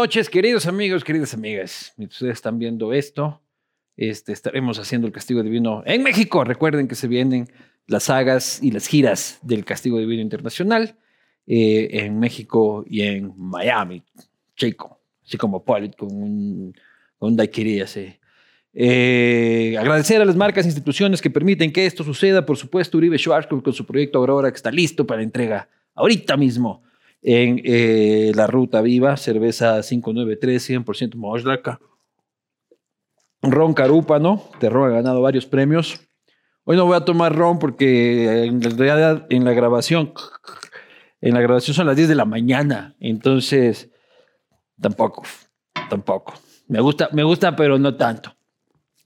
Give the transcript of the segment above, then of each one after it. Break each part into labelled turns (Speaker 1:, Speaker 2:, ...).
Speaker 1: noches, queridos amigos, queridas amigas. Mientras ustedes están viendo esto, este, estaremos haciendo el Castigo Divino en México. Recuerden que se vienen las sagas y las giras del Castigo Divino Internacional eh, en México y en Miami, chico, así como Polit con un, un daiquiri así. Eh, agradecer a las marcas e instituciones que permiten que esto suceda. Por supuesto, Uribe Schwarzkopf con su proyecto Aurora que está listo para entrega ahorita mismo en eh, la Ruta Viva, cerveza 593, 100% Moshlaca. Ron Carúpano, de ron ha ganado varios premios. Hoy no voy a tomar ron porque en realidad en la grabación, en la grabación son las 10 de la mañana, entonces tampoco, tampoco. Me gusta, me gusta, pero no tanto.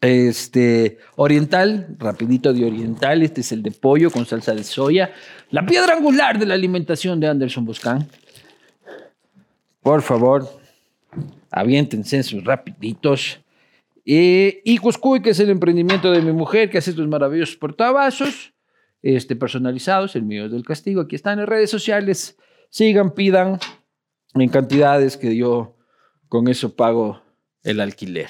Speaker 1: Este, oriental, rapidito de oriental, este es el de pollo con salsa de soya, la piedra angular de la alimentación de Anderson Buscán. Por favor, aviéntense sus rapiditos. Eh, y Cuscuy, que es el emprendimiento de mi mujer, que hace estos maravillosos portavasos este, personalizados, el mío es del castigo. Aquí están en redes sociales. Sigan, pidan en cantidades que yo con eso pago el alquiler.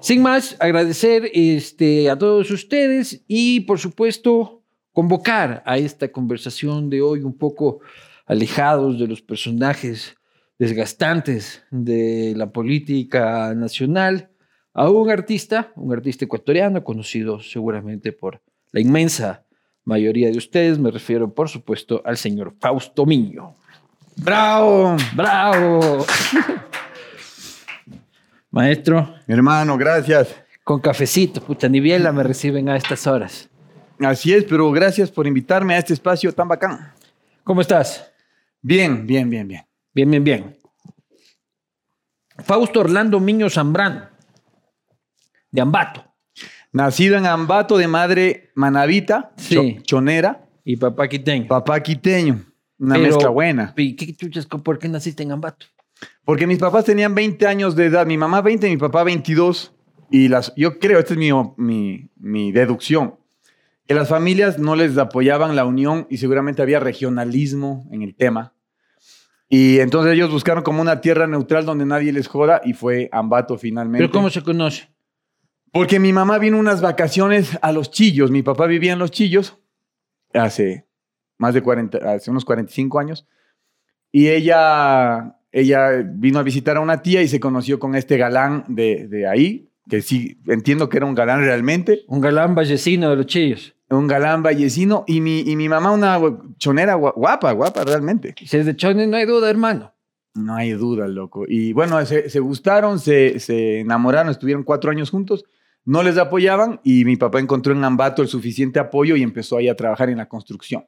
Speaker 1: Sin más, agradecer este, a todos ustedes y, por supuesto, convocar a esta conversación de hoy un poco alejados de los personajes desgastantes de la política nacional a un artista, un artista ecuatoriano conocido seguramente por la inmensa mayoría de ustedes. Me refiero, por supuesto, al señor Fausto Miño.
Speaker 2: ¡Bravo!
Speaker 1: ¡Bravo! Maestro.
Speaker 2: Hermano, gracias.
Speaker 1: Con cafecito, pucha, ni biela me reciben a estas horas.
Speaker 2: Así es, pero gracias por invitarme a este espacio tan bacán.
Speaker 1: ¿Cómo estás?
Speaker 2: Bien, bien, bien, bien.
Speaker 1: Bien, bien, bien. Fausto Orlando Miño Zambrano, de Ambato.
Speaker 2: Nacido en Ambato de madre manavita,
Speaker 1: Sí.
Speaker 2: cho- chonera,
Speaker 1: Y papá quiteño.
Speaker 2: papá quiteño. Una
Speaker 1: Pero-
Speaker 2: mezcla buena.
Speaker 1: ¿Y qué chuchas, por qué naciste en Ambato?
Speaker 2: Porque mis papás tenían 20 años de edad, mi mamá 20 y mi papá 22. Y las, yo creo, esta es mi, mi, mi deducción, que las familias no les apoyaban la unión y seguramente había regionalismo en el tema. Y entonces ellos buscaron como una tierra neutral donde nadie les joda y fue Ambato finalmente.
Speaker 1: ¿Pero cómo se conoce?
Speaker 2: Porque mi mamá vino unas vacaciones a Los Chillos. Mi papá vivía en Los Chillos hace más de 40, hace unos 45 años. Y ella, ella vino a visitar a una tía y se conoció con este galán de, de ahí, que sí, entiendo que era un galán realmente,
Speaker 1: Un galán vallecino de los chillos.
Speaker 2: un galán vallecino. Y mi, y mi mamá una chonera gua- guapa, guapa realmente.
Speaker 1: Si es de Chone, no hay duda, hermano.
Speaker 2: No hay duda, loco. Y bueno, se, se gustaron, se, se enamoraron, estuvieron cuatro años juntos, no les apoyaban y mi papá encontró en Ambato el suficiente apoyo y empezó ahí a trabajar en la construcción.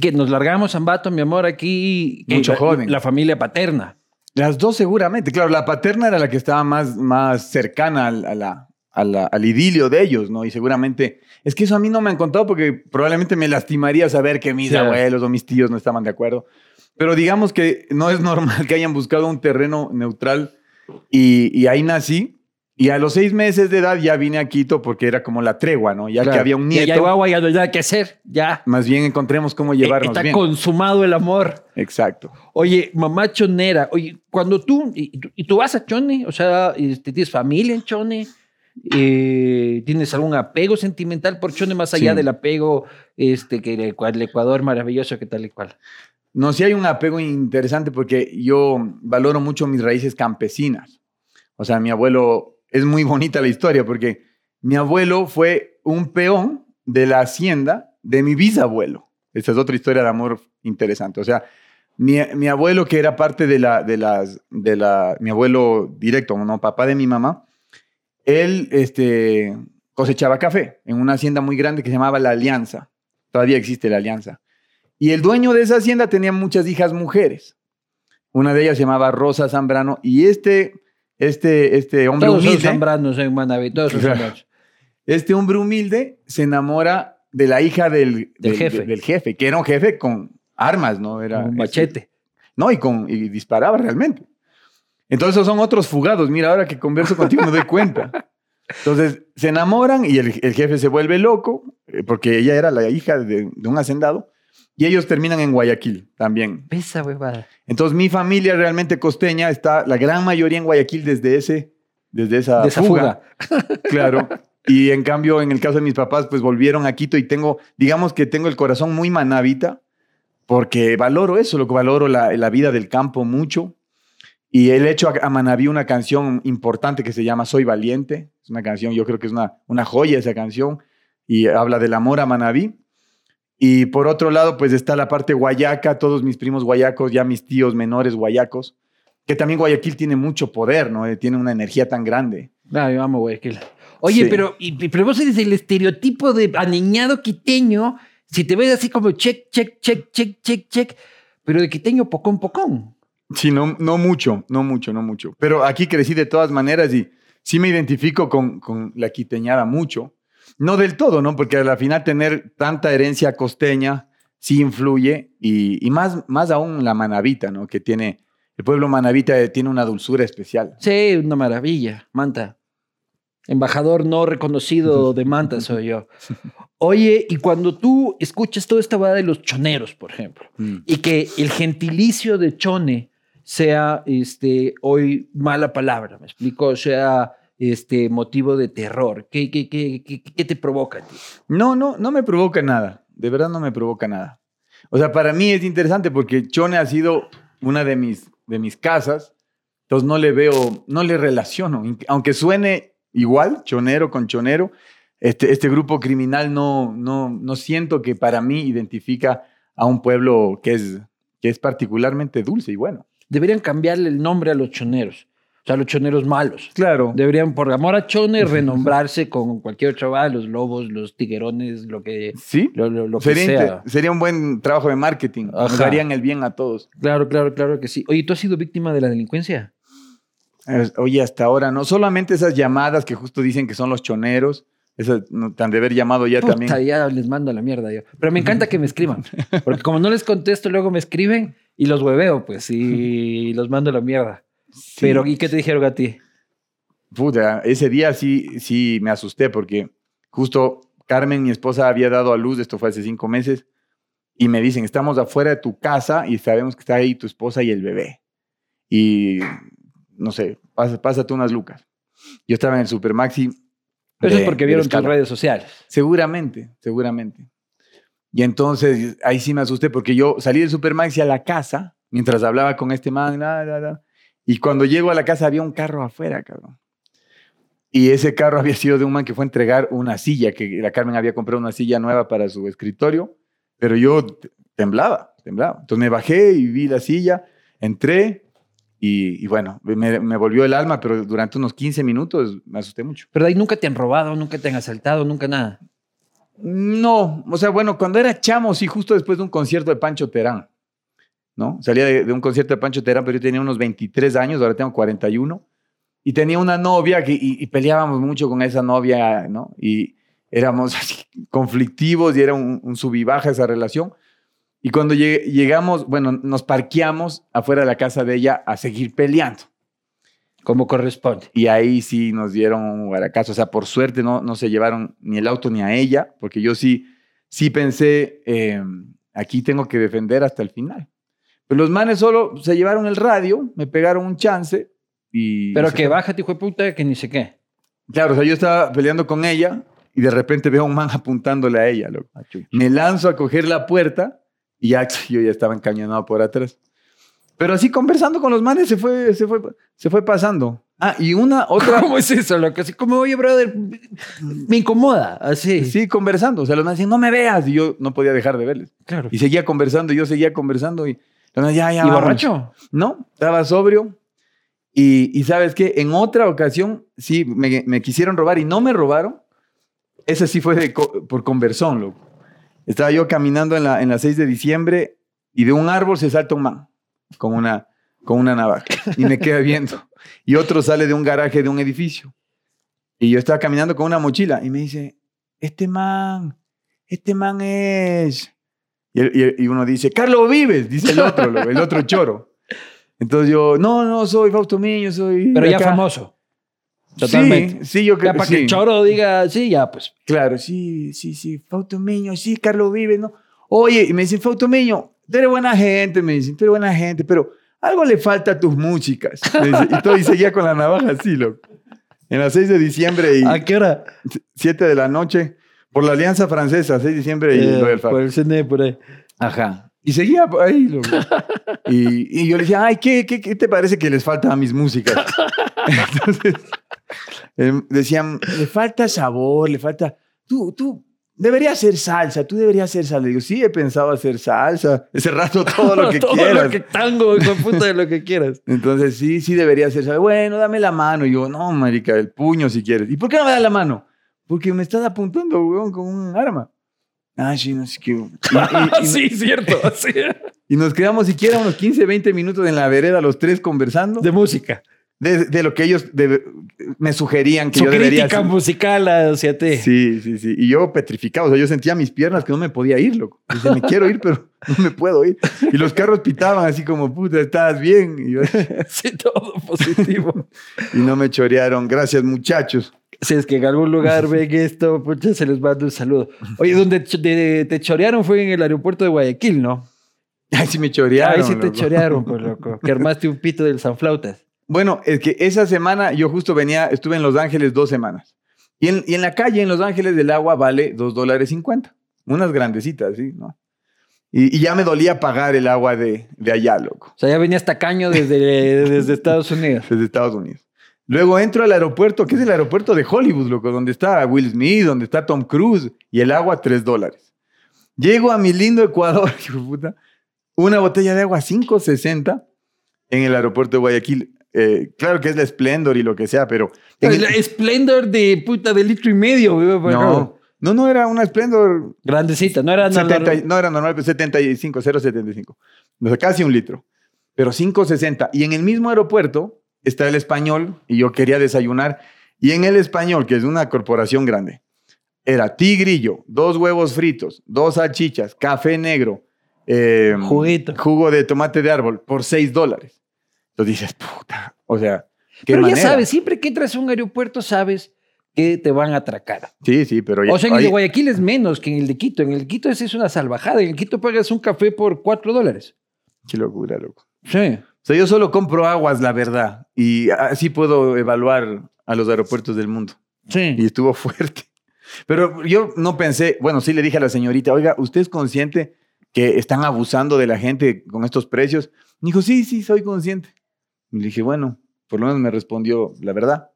Speaker 1: Que nos largamos Ambato, mi amor, aquí.
Speaker 2: Mucho
Speaker 1: la-
Speaker 2: joven.
Speaker 1: La familia paterna.
Speaker 2: Las dos seguramente, claro, la paterna era la que estaba más, más cercana al, a la- a la- al idilio de ellos, ¿no? Y seguramente, es que eso a mí no me han contado porque probablemente me lastimaría saber que mis
Speaker 1: Sí.
Speaker 2: abuelos o mis tíos no estaban de acuerdo. Pero digamos que no es normal que hayan buscado un terreno neutral y, y ahí nací. Y a los seis meses de edad ya vine a Quito porque era como la tregua, ¿no? Ya que había un
Speaker 1: Ya,
Speaker 2: nieto,
Speaker 1: ya hay agua, ya no hay nada que hacer. Ya.
Speaker 2: más bien encontremos cómo llevarnos
Speaker 1: Está
Speaker 2: bien.
Speaker 1: consumado el amor.
Speaker 2: Exacto.
Speaker 1: Oye, mamá chonera, oye, cuando tú, y, y tú- vas a Chone, o sea, tienes familia en Chone, Eh, tienes algún apego sentimental por Chone más allá
Speaker 2: Sí.
Speaker 1: del apego este, que el Ecuador maravilloso que tal y cual.
Speaker 2: No, sí hay un apego interesante porque yo valoro mucho mis raíces campesinas. O sea, mi abuelo, es muy bonita la historia porque mi abuelo fue un peón de la hacienda de mi bisabuelo. Esta es otra historia de amor interesante. O sea, mi, abuelo que era parte de la, de las, de la, mi abuelo directo, no, papá de mi mamá, él este, cosechaba café en una hacienda muy grande que se llamaba La Alianza. Todavía existe La Alianza. Y el dueño de esa hacienda tenía muchas hijas mujeres. Una de ellas se llamaba Rosa Zambrano y este, este, este hombre
Speaker 1: Todos son
Speaker 2: humilde,
Speaker 1: zambranos en Manaví, todos son zambranos.
Speaker 2: este hombre humilde se enamora de la hija del,
Speaker 1: Del jefe.
Speaker 2: del jefe, que era un jefe con armas, ¿no? Era
Speaker 1: Un machete.
Speaker 2: no, y, con, y disparaba realmente. Entonces esos son otros fugados. Mira, ahora que converso contigo me doy cuenta. Entonces se enamoran y el, el jefe se vuelve loco, eh, porque ella era la hija de, de un hacendado, y ellos terminan en Guayaquil también.
Speaker 1: Esa huevada.
Speaker 2: Entonces mi familia realmente costeña está, la gran mayoría en Guayaquil desde, ese, desde esa,
Speaker 1: De esa
Speaker 2: fuga. Claro. Y en cambio, en el caso de mis papás, pues volvieron a Quito y tengo, digamos que tengo el corazón muy manavita, porque valoro eso, lo que valoro la, la vida del campo mucho. Y él hecho a, a Manaví una canción importante que se llama Soy Valiente. Es una canción, yo creo que es una, una joya esa canción. Y habla del amor a Manaví. Y por otro lado, pues está la parte guayaca, todos mis primos guayacos, ya mis tíos menores guayacos, que también Guayaquil tiene mucho poder, ¿no? Eh, Tiene una energía tan grande.
Speaker 1: No, yo amo Guayaquil. Oye,
Speaker 2: Sí.
Speaker 1: pero, y- pero vos eres el estereotipo de aniñado quiteño. Si te ves así como check, check, check, check, check, check, pero de quiteño pocón, pocón.
Speaker 2: Sí, no, no mucho, no mucho, no mucho. Pero aquí crecí de todas maneras y sí me identifico con, con la quiteñada mucho. No del todo, ¿no? Porque al final tener tanta herencia costeña sí influye y, y más, más aún la manavita, ¿no? Que tiene, el pueblo manavita eh, tiene una dulzura especial.
Speaker 1: Sí, una maravilla. Manta. Embajador no reconocido de Manta soy yo. Oye, y cuando tú escuchas toda esta boda de los choneros, por ejemplo,
Speaker 2: Mm.
Speaker 1: y que el gentilicio de chone sea este, hoy mala palabra, ¿me explico? Sea este, motivo de terror. ¿Qué, qué, qué, qué, qué te provoca ti?
Speaker 2: No, no, no me provoca nada. De verdad no me provoca nada. O sea, para mí es interesante porque Chone ha sido una de mis, de mis casas. Entonces no le veo, no le relaciono. Aunque suene igual, chonero con chonero, este, este grupo criminal no, no, no siento que para mí identifica a un pueblo que es, que es particularmente dulce y bueno.
Speaker 1: Deberían cambiarle el nombre a los choneros. Sea, los choneros malos.
Speaker 2: Claro.
Speaker 1: Deberían, por amor a Chone, renombrarse con cualquier otro va, los lobos, los tiguerones, lo que,
Speaker 2: Sí.
Speaker 1: lo, lo- lo que
Speaker 2: Sería,
Speaker 1: sea.
Speaker 2: sería un buen trabajo de marketing. Nos darían el bien a todos.
Speaker 1: Claro, claro, claro que sí. Oye, ¿tú has sido víctima de la delincuencia?
Speaker 2: Eh, Oye, hasta ahora, no solamente esas llamadas que justo dicen que son los choneros, esas no, tan de haber llamado ya
Speaker 1: Puta,
Speaker 2: también.
Speaker 1: ya les mando a la mierda yo. Pero me encanta que me escriban. Porque como no les contesto, luego me escriben y los hueveo, pues, y los mando a la mierda.
Speaker 2: Sí.
Speaker 1: Pero, ¿y qué te dijeron a ti?
Speaker 2: Puta, ese día sí, sí me asusté porque justo Carmen, mi esposa, había dado a luz, esto fue hace cinco meses, y me dicen, estamos afuera de tu casa y sabemos que está ahí tu esposa y el bebé. Y, no sé, pasa- pásate unas lucas. Yo estaba en el Supermaxi.
Speaker 1: Eso
Speaker 2: de-
Speaker 1: es porque vieron tus redes sociales.
Speaker 2: Seguramente, seguramente. Y entonces ahí sí me asusté porque yo salí del Supermaxi a la casa mientras hablaba con este man, la, la, la, y cuando llego a la casa había un carro afuera, cabrón. Y ese carro había sido de un man que fue a entregar una silla, que la Carmen había comprado una silla nueva para su escritorio, pero yo temblaba, temblaba. Entonces me bajé y vi la silla, entré y, y bueno, me, me volvió el alma, pero durante unos 15 minutos me asusté mucho.
Speaker 1: Pero ahí nunca te han robado, nunca te han asaltado, nunca nada.
Speaker 2: No, o sea, bueno, cuando era chamo, sí, justo después de un concierto de Pancho Terán, ¿no? Salía de, de un concierto de Pancho Terán, pero yo tenía unos 23 años, ahora tengo 41, y tenía una novia que, y, y peleábamos mucho con esa novia, ¿no? Y éramos conflictivos y era un, un sub y baja esa relación. Y cuando llegamos, bueno, nos parqueamos afuera de la casa de ella a seguir peleando.
Speaker 1: Como corresponde.
Speaker 2: Y ahí sí nos dieron un guaracazo. O sea, por suerte no, no se llevaron ni el auto ni a ella, porque yo sí, sí pensé, eh, aquí tengo que defender hasta el final. Pero los manes solo se llevaron el radio, me pegaron un chance y...
Speaker 1: Pero que bájate, hijo de puta, que ni sé qué.
Speaker 2: Claro, o sea, yo estaba peleando con ella y de repente veo a un man apuntándole a ella, loco.
Speaker 1: Ah.
Speaker 2: Me lanzo a coger la puerta y ya yo ya estaba encañonado por atrás. Pero así conversando con los manes se fue, se fue, se fue pasando. Ah, y una otra...
Speaker 1: ¿Cómo es eso, loco? Así como, oye, brother, me incomoda. Así.
Speaker 2: Sí, conversando. O sea, los manes decían, no me veas. Y yo no podía dejar de verles.
Speaker 1: claro.
Speaker 2: Y seguía conversando, y yo seguía conversando. Y manes, ya, ya.
Speaker 1: ¿Y
Speaker 2: vámonos".
Speaker 1: borracho?
Speaker 2: No, estaba sobrio. Y, y sabes qué, en otra ocasión, sí, me, me quisieron robar y no me robaron. Esa sí fue de co- por conversón, loco. Estaba yo caminando en la, en la 6 de diciembre y de un árbol se salta un man con una, con una navaja y me queda viendo. Y otro sale de un garaje de un edificio. Y yo estaba caminando con una mochila y me dice, este man, este man es... Y, y uno dice, Carlos Vives, dice el otro, el otro choro. Entonces yo, no, no, soy Fausto Miño, soy...
Speaker 1: Pero ya
Speaker 2: acá".
Speaker 1: famoso. Totalmente.
Speaker 2: Sí, sí, yo creo
Speaker 1: Ya para
Speaker 2: sí.
Speaker 1: que el choro diga, sí, ya, pues.
Speaker 2: Claro, sí, sí, sí. Fautomeño, sí, Carlos Vives, ¿no? Oye, y me dicen, Fautomeño, tú eres buena gente, me dicen, tú eres buena gente, pero algo le falta a tus músicas. Y todo y seguía con la navaja así, loco. En las 6 de diciembre y
Speaker 1: ¿A qué hora?
Speaker 2: 7 de la noche, por la Alianza Francesa, 6 de diciembre y
Speaker 1: Eh,
Speaker 2: lo del
Speaker 1: por el CNE, por ahí.
Speaker 2: Ajá. Y seguía ahí, loco. Y, y yo le decía, ay, ¿qué, qué, qué te parece que les falta a mis músicas? Entonces, em, decían, le falta sabor, le falta... Tú, tú deberías hacer salsa, tú deberías hacer salsa. Digo, sí, he pensado hacer salsa. Ese rato todo lo que
Speaker 1: Todo
Speaker 2: quieras.
Speaker 1: lo que tango, hijo puta, de lo que quieras.
Speaker 2: Entonces, sí, sí debería hacer salsa. Bueno, dame la mano. Y yo, no, marica, el puño si quieres. ¿Y por qué no me das la mano? Porque me estás apuntando, weón, con un arma. Ah, sí, no sé qué. Y- y- y-
Speaker 1: sí, cierto. sí.
Speaker 2: Y nos quedamos siquiera unos 15, 20 minutos en la vereda, los tres conversando
Speaker 1: De música.
Speaker 2: de, de lo que ellos me sugerían que
Speaker 1: Su
Speaker 2: yo debería
Speaker 1: crítica
Speaker 2: hacer.
Speaker 1: musical hacia ti.
Speaker 2: Sí, sí, sí. Y yo petrificado, o sea, yo sentía mis piernas que no me podía ir, loco. Dice, me quiero ir, pero no me puedo ir. Y los carros pitaban así como, puta, estás bien. Y, yo-
Speaker 1: Sí, todo positivo.
Speaker 2: y no me chorearon. Gracias, muchachos.
Speaker 1: Si es que en algún lugar ven esto, pucha, se les manda un saludo. Oye, donde te chorearon fue en el aeropuerto de Guayaquil, ¿no?
Speaker 2: Ay, sí me chorearon.
Speaker 1: Ahí sí te
Speaker 2: loco.
Speaker 1: chorearon, pues, loco. Que armaste un pito del Sanflautas.
Speaker 2: Bueno, es que esa semana yo justo venía, estuve en Los Ángeles dos semanas. Y en, y en la calle, en Los Ángeles, el agua vale dos dólares cincuenta. Unas grandecitas, ¿sí? ¿no? Y, y ya me dolía pagar el agua de, de allá, loco,
Speaker 1: O sea, ya venía hasta caño desde, desde Estados Unidos.
Speaker 2: desde Estados Unidos. Luego entro al aeropuerto, que es el aeropuerto de Hollywood, loco, donde está Will Smith, donde está Tom Cruise, y el agua tres dólares. Llego a mi lindo Ecuador, hijo puta, una botella de agua 5.60 en el aeropuerto de Guayaquil. Eh, claro que es la Splendor y lo que sea, pero... el-
Speaker 1: El Splendor de puta de litro y medio.
Speaker 2: No, no, no era una Splendor
Speaker 1: Grandecita, no era
Speaker 2: 70
Speaker 1: normal.
Speaker 2: no era normal, pero 75, 0,75. O sea, casi un litro. Pero 5,60. Y en el mismo aeropuerto está el español y yo quería desayunar. Y en el español, que es una corporación grande, era tigrillo, dos huevos fritos, dos salchichas, café negro, eh,
Speaker 1: Juguito.
Speaker 2: jugo de tomate de árbol por 6 dólares. Entonces dices, puta, o sea, qué
Speaker 1: Pero
Speaker 2: manera.
Speaker 1: ya sabes, siempre que entras a un aeropuerto sabes que te van a atracar.
Speaker 2: Sí, sí, pero ya.
Speaker 1: O sea, en el de Guayaquil es menos que en el de Quito. En el de Quito ese es una salvajada. En el Quito pagas un café por 4 dólares.
Speaker 2: Qué locura, loco.
Speaker 1: Sí.
Speaker 2: Sea, yo solo compro aguas, la verdad. Y así puedo evaluar a los aeropuertos del mundo.
Speaker 1: Sí.
Speaker 2: Y estuvo fuerte. Pero yo no pensé, bueno, sí le dije a la señorita, oiga, ¿usted es consciente que están abusando de la gente con estos precios? Me dijo, sí, sí, soy consciente. Y le dije, bueno, por lo menos me respondió la verdad.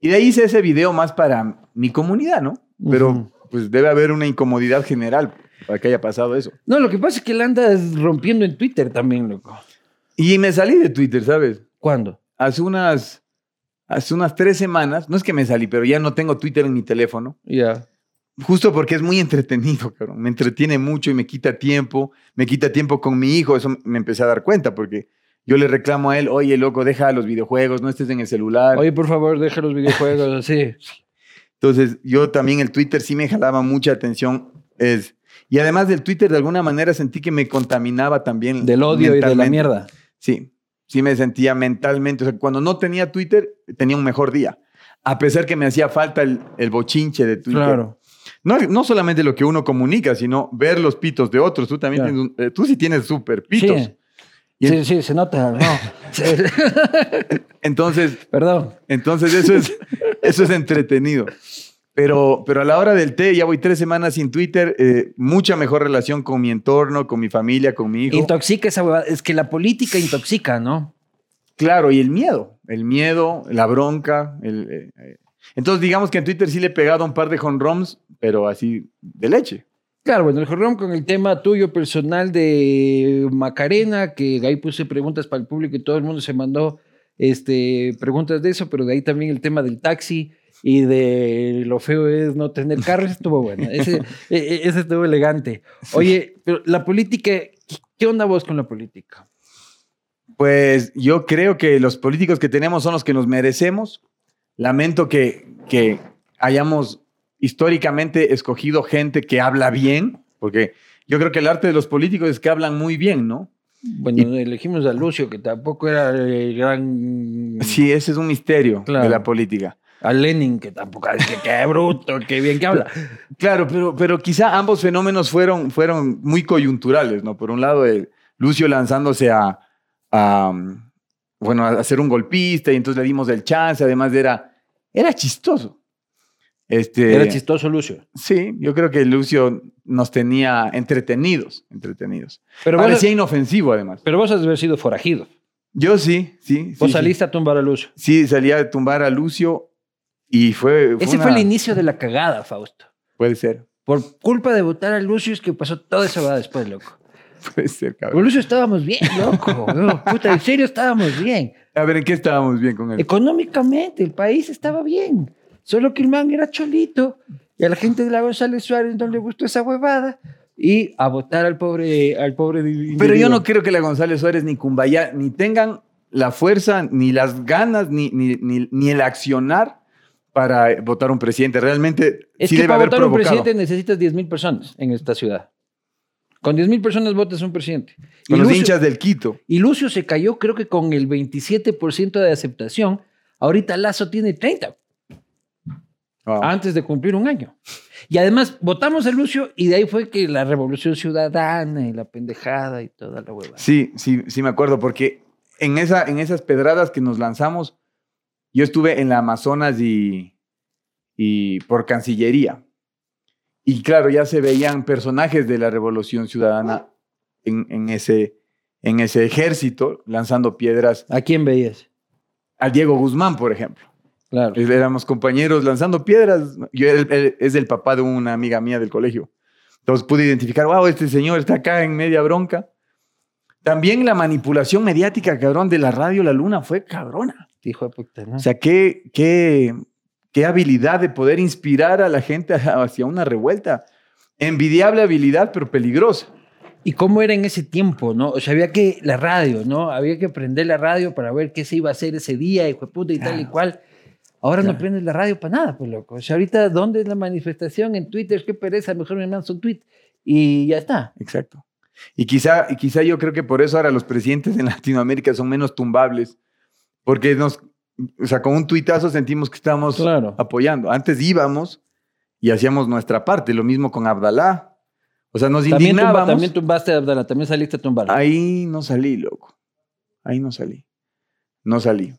Speaker 2: Y de ahí hice ese video más para mi comunidad, ¿no? Pero pues debe haber una incomodidad general para que haya pasado eso.
Speaker 1: No, lo que pasa es que la andas rompiendo en Twitter también, loco.
Speaker 2: Y me salí de Twitter, ¿sabes?
Speaker 1: ¿Cuándo?
Speaker 2: hace unas, hace unas tres semanas, no es que me salí, pero ya no tengo Twitter en mi teléfono,
Speaker 1: Ya.
Speaker 2: justo porque es muy entretenido, cabrón. Me entretiene mucho y me quita tiempo, me quita tiempo con mi hijo, eso me empecé a dar cuenta, porque yo le reclamo a él, oye, loco, deja los videojuegos, no estés en el celular.
Speaker 1: Oye, por favor, deja los videojuegos así.
Speaker 2: Entonces, yo también el Twitter sí me jalaba mucha atención. Es, y además del Twitter, de alguna manera sentí que me contaminaba también.
Speaker 1: Del odio y de la mierda.
Speaker 2: Sí, sí me sentía mentalmente. O sea, cuando no tenía Twitter, tenía un mejor día. A pesar que me hacía falta el, el bochinche de Twitter.
Speaker 1: Claro.
Speaker 2: No, no solamente lo que uno comunica, sino ver los pitos de otros. Tú también
Speaker 1: Claro.
Speaker 2: tienes un- eh, tú sí tienes súper pitos.
Speaker 1: Sí.
Speaker 2: Y en-
Speaker 1: Sí, sí, se nota. No.
Speaker 2: Entonces,
Speaker 1: Perdón.
Speaker 2: entonces eso es, eso es entretenido. Pero, pero a la hora del té, ya voy tres semanas sin Twitter, eh, mucha mejor relación con mi entorno, con mi familia, con mi hijo.
Speaker 1: Intoxica esa huevada. Es que la política intoxica, ¿no?
Speaker 2: Claro, y el miedo, el miedo, la bronca. el, eh, eh. Entonces, digamos que en Twitter sí le he pegado un par de honroms, pero así de leche.
Speaker 1: Claro, bueno, el jorrón con el tema tuyo personal de Macarena, que ahí puse preguntas para el público y todo el mundo se mandó este, preguntas de eso, pero de ahí también el tema del taxi y de lo feo es no tener carro, ese estuvo bueno, ese, e- e- ese estuvo elegante. Oye, pero la política, ¿qué- ¿qué onda vos con la política?
Speaker 2: Pues yo creo que los políticos que tenemos son los que nos merecemos. Lamento que, que hayamos históricamente escogido gente que habla bien, porque yo creo que el arte de los políticos es que hablan muy bien, ¿no?
Speaker 1: Bueno, elegimos a Lucio, que tampoco era el gran...
Speaker 2: Sí, ese es un misterio
Speaker 1: Claro.
Speaker 2: de la política.
Speaker 1: A Lenin, que tampoco es que qué bruto, qué bien que habla.
Speaker 2: Claro, pero, pero quizá ambos fenómenos fueron, fueron muy coyunturales, ¿no? Por un lado, el Lucio lanzándose a, a, bueno, a ser un golpista y entonces le dimos el chance, además era, era chistoso. Este,
Speaker 1: Era chistoso, Lucio.
Speaker 2: Sí, yo creo que Lucio nos tenía entretenidos, entretenidos.
Speaker 1: Pero vos,
Speaker 2: Parecía inofensivo, además.
Speaker 1: pero vos has de haber sido forajido.
Speaker 2: Yo sí, sí.
Speaker 1: Vos
Speaker 2: sí,
Speaker 1: saliste a tumbar a Lucio.
Speaker 2: Sí, Sí, salía a tumbar a Lucio y fue...
Speaker 1: Ese
Speaker 2: una-
Speaker 1: fue el inicio de la cagada, Fausto.
Speaker 2: Puede ser,
Speaker 1: Por culpa de votar a Lucio es que pasó toda esa verdad después, loco.
Speaker 2: puede ser,
Speaker 1: Con
Speaker 2: cabrón.
Speaker 1: Lucio estábamos bien, loco. No, puta, en serio estábamos bien.
Speaker 2: A ver, ¿en qué estábamos bien con él?
Speaker 1: Económicamente, el país estaba bien. Solo que el man era cholito y a la gente de la González Suárez no le gustó esa huevada y a votar al pobre, al pobre individuo.
Speaker 2: Pero yo no creo que la González Suárez ni Cumbaya ni tengan la fuerza, ni las ganas, ni, ni, ni, ni el accionar para votar un presidente. Realmente
Speaker 1: Es
Speaker 2: sí
Speaker 1: que
Speaker 2: debe
Speaker 1: para
Speaker 2: haber
Speaker 1: votar un presidente necesitas 10 mil personas en esta ciudad. Con 10 mil personas votas un presidente. Y
Speaker 2: Con los
Speaker 1: Lucio-
Speaker 2: hinchas del Quito.
Speaker 1: Y Lucio se cayó, creo que con el 27% de aceptación. Ahorita Lazo tiene 30,
Speaker 2: Wow.
Speaker 1: antes de cumplir un año. Y además votamos a Lucio y de ahí fue que la revolución ciudadana y la pendejada y toda la hueva.
Speaker 2: Sí, sí, sí me acuerdo, porque en, esa, en esas pedradas que nos lanzamos, yo estuve en la Amazonas y, y por Cancillería. Y claro, ya se veían personajes de la Revolución Ciudadana en, en ese, en ese ejército lanzando piedras.
Speaker 1: ¿A quién veías?
Speaker 2: Al Diego Guzmán, por ejemplo.
Speaker 1: Claro.
Speaker 2: Éramos compañeros lanzando piedras. Yo, él, él es el papá de una amiga mía del colegio. Entonces pude identificar, wow, este señor está acá en media bronca. También la manipulación mediática, cabrón, de la radio La Luna fue cabrona.
Speaker 1: Hijo de puta, ¿no?
Speaker 2: O sea, qué, qué, qué habilidad de poder inspirar a la gente hacia una revuelta. Envidiable habilidad, pero peligrosa.
Speaker 1: ¿Y cómo era en ese tiempo, no? O sea, había que, la radio, ¿no? Había que prender la radio para ver qué se iba a hacer ese día, hijo de puta y tal y
Speaker 2: Claro.
Speaker 1: cual. Ahora no
Speaker 2: Claro.
Speaker 1: prendes la radio para nada, pues loco. O sea, ahorita, ¿dónde es la manifestación? En Twitter, qué pereza, mejor me mandas un tweet y ya está.
Speaker 2: Exacto. Y quizá, y quizá yo creo que por eso ahora los presidentes en Latinoamérica son menos tumbables, porque nos, o sea, con un tuitazo sentimos que estamos
Speaker 1: Claro.
Speaker 2: apoyando. Antes íbamos y hacíamos nuestra parte, lo mismo con Abdalá. O sea, nos
Speaker 1: También, tumba-
Speaker 2: indignábamos.
Speaker 1: también tumbaste a Abdala, también saliste a tumbar.
Speaker 2: Ahí no salí, loco. Ahí no salí. No salí.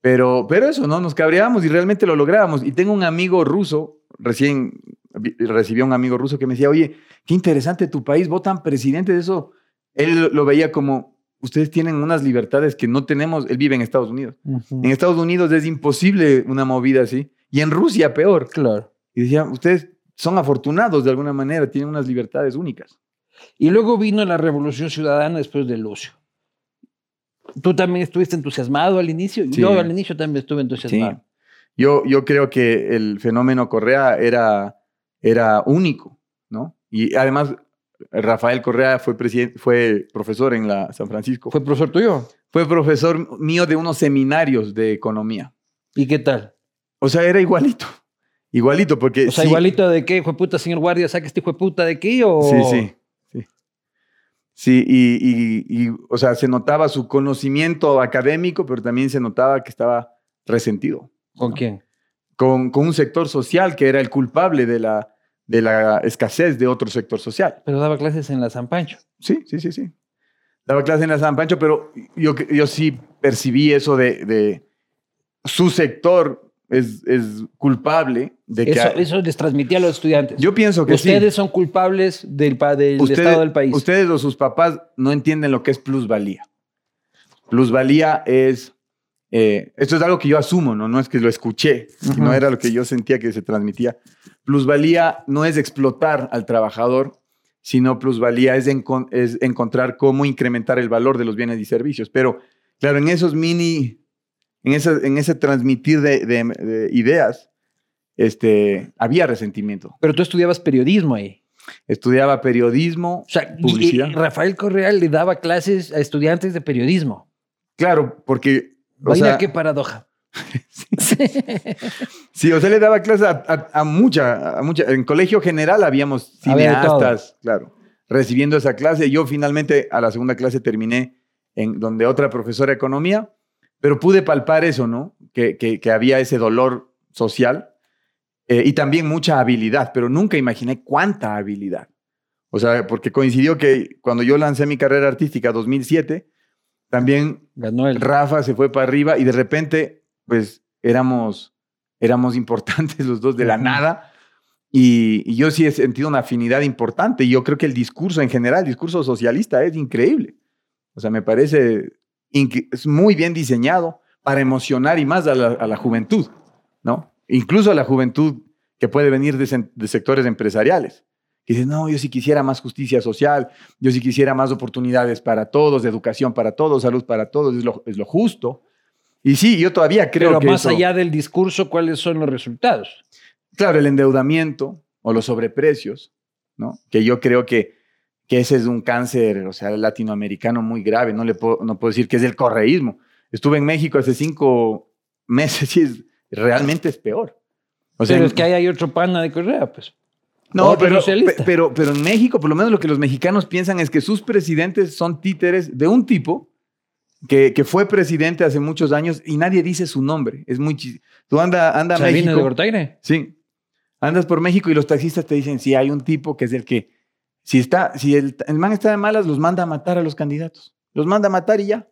Speaker 2: Pero, pero eso, ¿no? Nos cabreábamos y realmente lo lográbamos. Y tengo un amigo ruso, recién a un amigo ruso que me decía, oye, qué interesante tu país, votan presidente de eso. Él lo veía como, ustedes tienen unas libertades que no tenemos. Él vive en Estados Unidos. En Estados Unidos es imposible una movida así. Y en Rusia peor.
Speaker 1: Claro.
Speaker 2: Y decía, ustedes son afortunados de alguna manera, tienen unas libertades únicas.
Speaker 1: Y luego vino la revolución ciudadana después de Lucio. ¿Tú también estuviste entusiasmado al inicio?
Speaker 2: Sí.
Speaker 1: Yo al inicio también estuve entusiasmado.
Speaker 2: Yo, yo creo que el fenómeno Correa era, era único, ¿no? Y además, Rafael Correa fue, fue profesor en la San Francisco. Fue,
Speaker 1: ¿Fue profesor tuyo?
Speaker 2: profesor mío de unos seminarios de economía.
Speaker 1: ¿Y qué tal?
Speaker 2: O sea, era igualito. Igualito, porque...
Speaker 1: O sea,
Speaker 2: sí-
Speaker 1: igualito de qué, hijo de puta, señor guardia, saca este hijo de puta de aquí o...
Speaker 2: Sí, sí, sí. Sí, y, y- y, o sea, se notaba su conocimiento académico, pero también se notaba que estaba resentido.
Speaker 1: ¿Con quién?
Speaker 2: con, con un sector social que era el culpable de la, de la escasez de otro sector social.
Speaker 1: Pero daba clases en la San Pancho.
Speaker 2: Sí, sí, sí, sí. Daba clase en la San Pancho, pero yo, yo sí percibí eso de, de su sector es, es culpable de que...
Speaker 1: Eso,
Speaker 2: hay-
Speaker 1: eso les transmitía a los estudiantes.
Speaker 2: yo pienso que
Speaker 1: Ustedes
Speaker 2: sí.
Speaker 1: son culpables del, del
Speaker 2: Ustedes,
Speaker 1: estado del país.
Speaker 2: ustedes o sus papás no entienden lo que es plusvalía. Plusvalía es... eh, esto es algo que yo asumo, ¿no? No es que lo escuché, no era lo que yo sentía que se transmitía. Plusvalía no es explotar al trabajador, sino plusvalía es, encon- es encontrar cómo incrementar el valor de los bienes y servicios. Pero, claro, en esos mini, en ese, en ese transmitir de, de- de ideas, este, había resentimiento.
Speaker 1: Pero tú estudiabas periodismo ahí.
Speaker 2: Estudiaba periodismo,
Speaker 1: O sea,
Speaker 2: Publicidad.
Speaker 1: y Rafael Correa le daba clases a estudiantes de periodismo.
Speaker 2: claro, porque... o
Speaker 1: Vaya,
Speaker 2: sea,
Speaker 1: qué paradoja.
Speaker 2: Sí, o sea, le daba clases a, a- a mucha, a mucha. En colegio general habíamos cineastas, claro, recibiendo esa clase. Yo finalmente a la segunda clase terminé en donde otra profesora de economía, pero pude palpar eso, ¿no? Que, que- que había ese dolor social eh, y también mucha habilidad, pero nunca imaginé cuánta habilidad. O sea, porque coincidió que cuando yo lancé mi carrera artística 2007, también
Speaker 1: Ganó el.
Speaker 2: Rafa se fue para arriba y de repente, pues éramos, éramos importantes los dos de la nada. Y, y yo sí he sentido una afinidad importante. Y yo creo que el discurso en general, el discurso socialista es increíble. O sea, me parece es muy bien diseñado para emocionar y más a la, a la juventud, ¿no? Incluso a la juventud que puede venir de sectores empresariales. Que dicen, no, yo sí quisiera más justicia social, yo sí quisiera más oportunidades para todos, educación para todos, salud para todos, es lo, es lo justo. Y sí, yo todavía creo
Speaker 1: Pero
Speaker 2: que
Speaker 1: más
Speaker 2: eso-
Speaker 1: allá del discurso, ¿cuáles son los resultados?
Speaker 2: claro, el endeudamiento o los sobreprecios, ¿no? Que yo creo que, que ese es un cáncer, o sea, latinoamericano muy grave. No le puedo, no puedo decir que es el correísmo. Estuve en México hace cinco meses y es, realmente es peor. O sea,
Speaker 1: Pero es que ahí hay otro pana de Correa, pues.
Speaker 2: No, pero, pero, pero en México, por lo menos lo que los mexicanos piensan es que sus presidentes son títeres de un tipo que, que fue presidente hace muchos años y nadie dice su nombre. Es muy chis- Tú anda, anda a México.
Speaker 1: de Gortaire.
Speaker 2: Sí. Andas por México y los taxistas te dicen, sí, hay un tipo que es el que, si, está, si el, el man está de malas, los manda a matar a los candidatos. Los manda a matar y ya.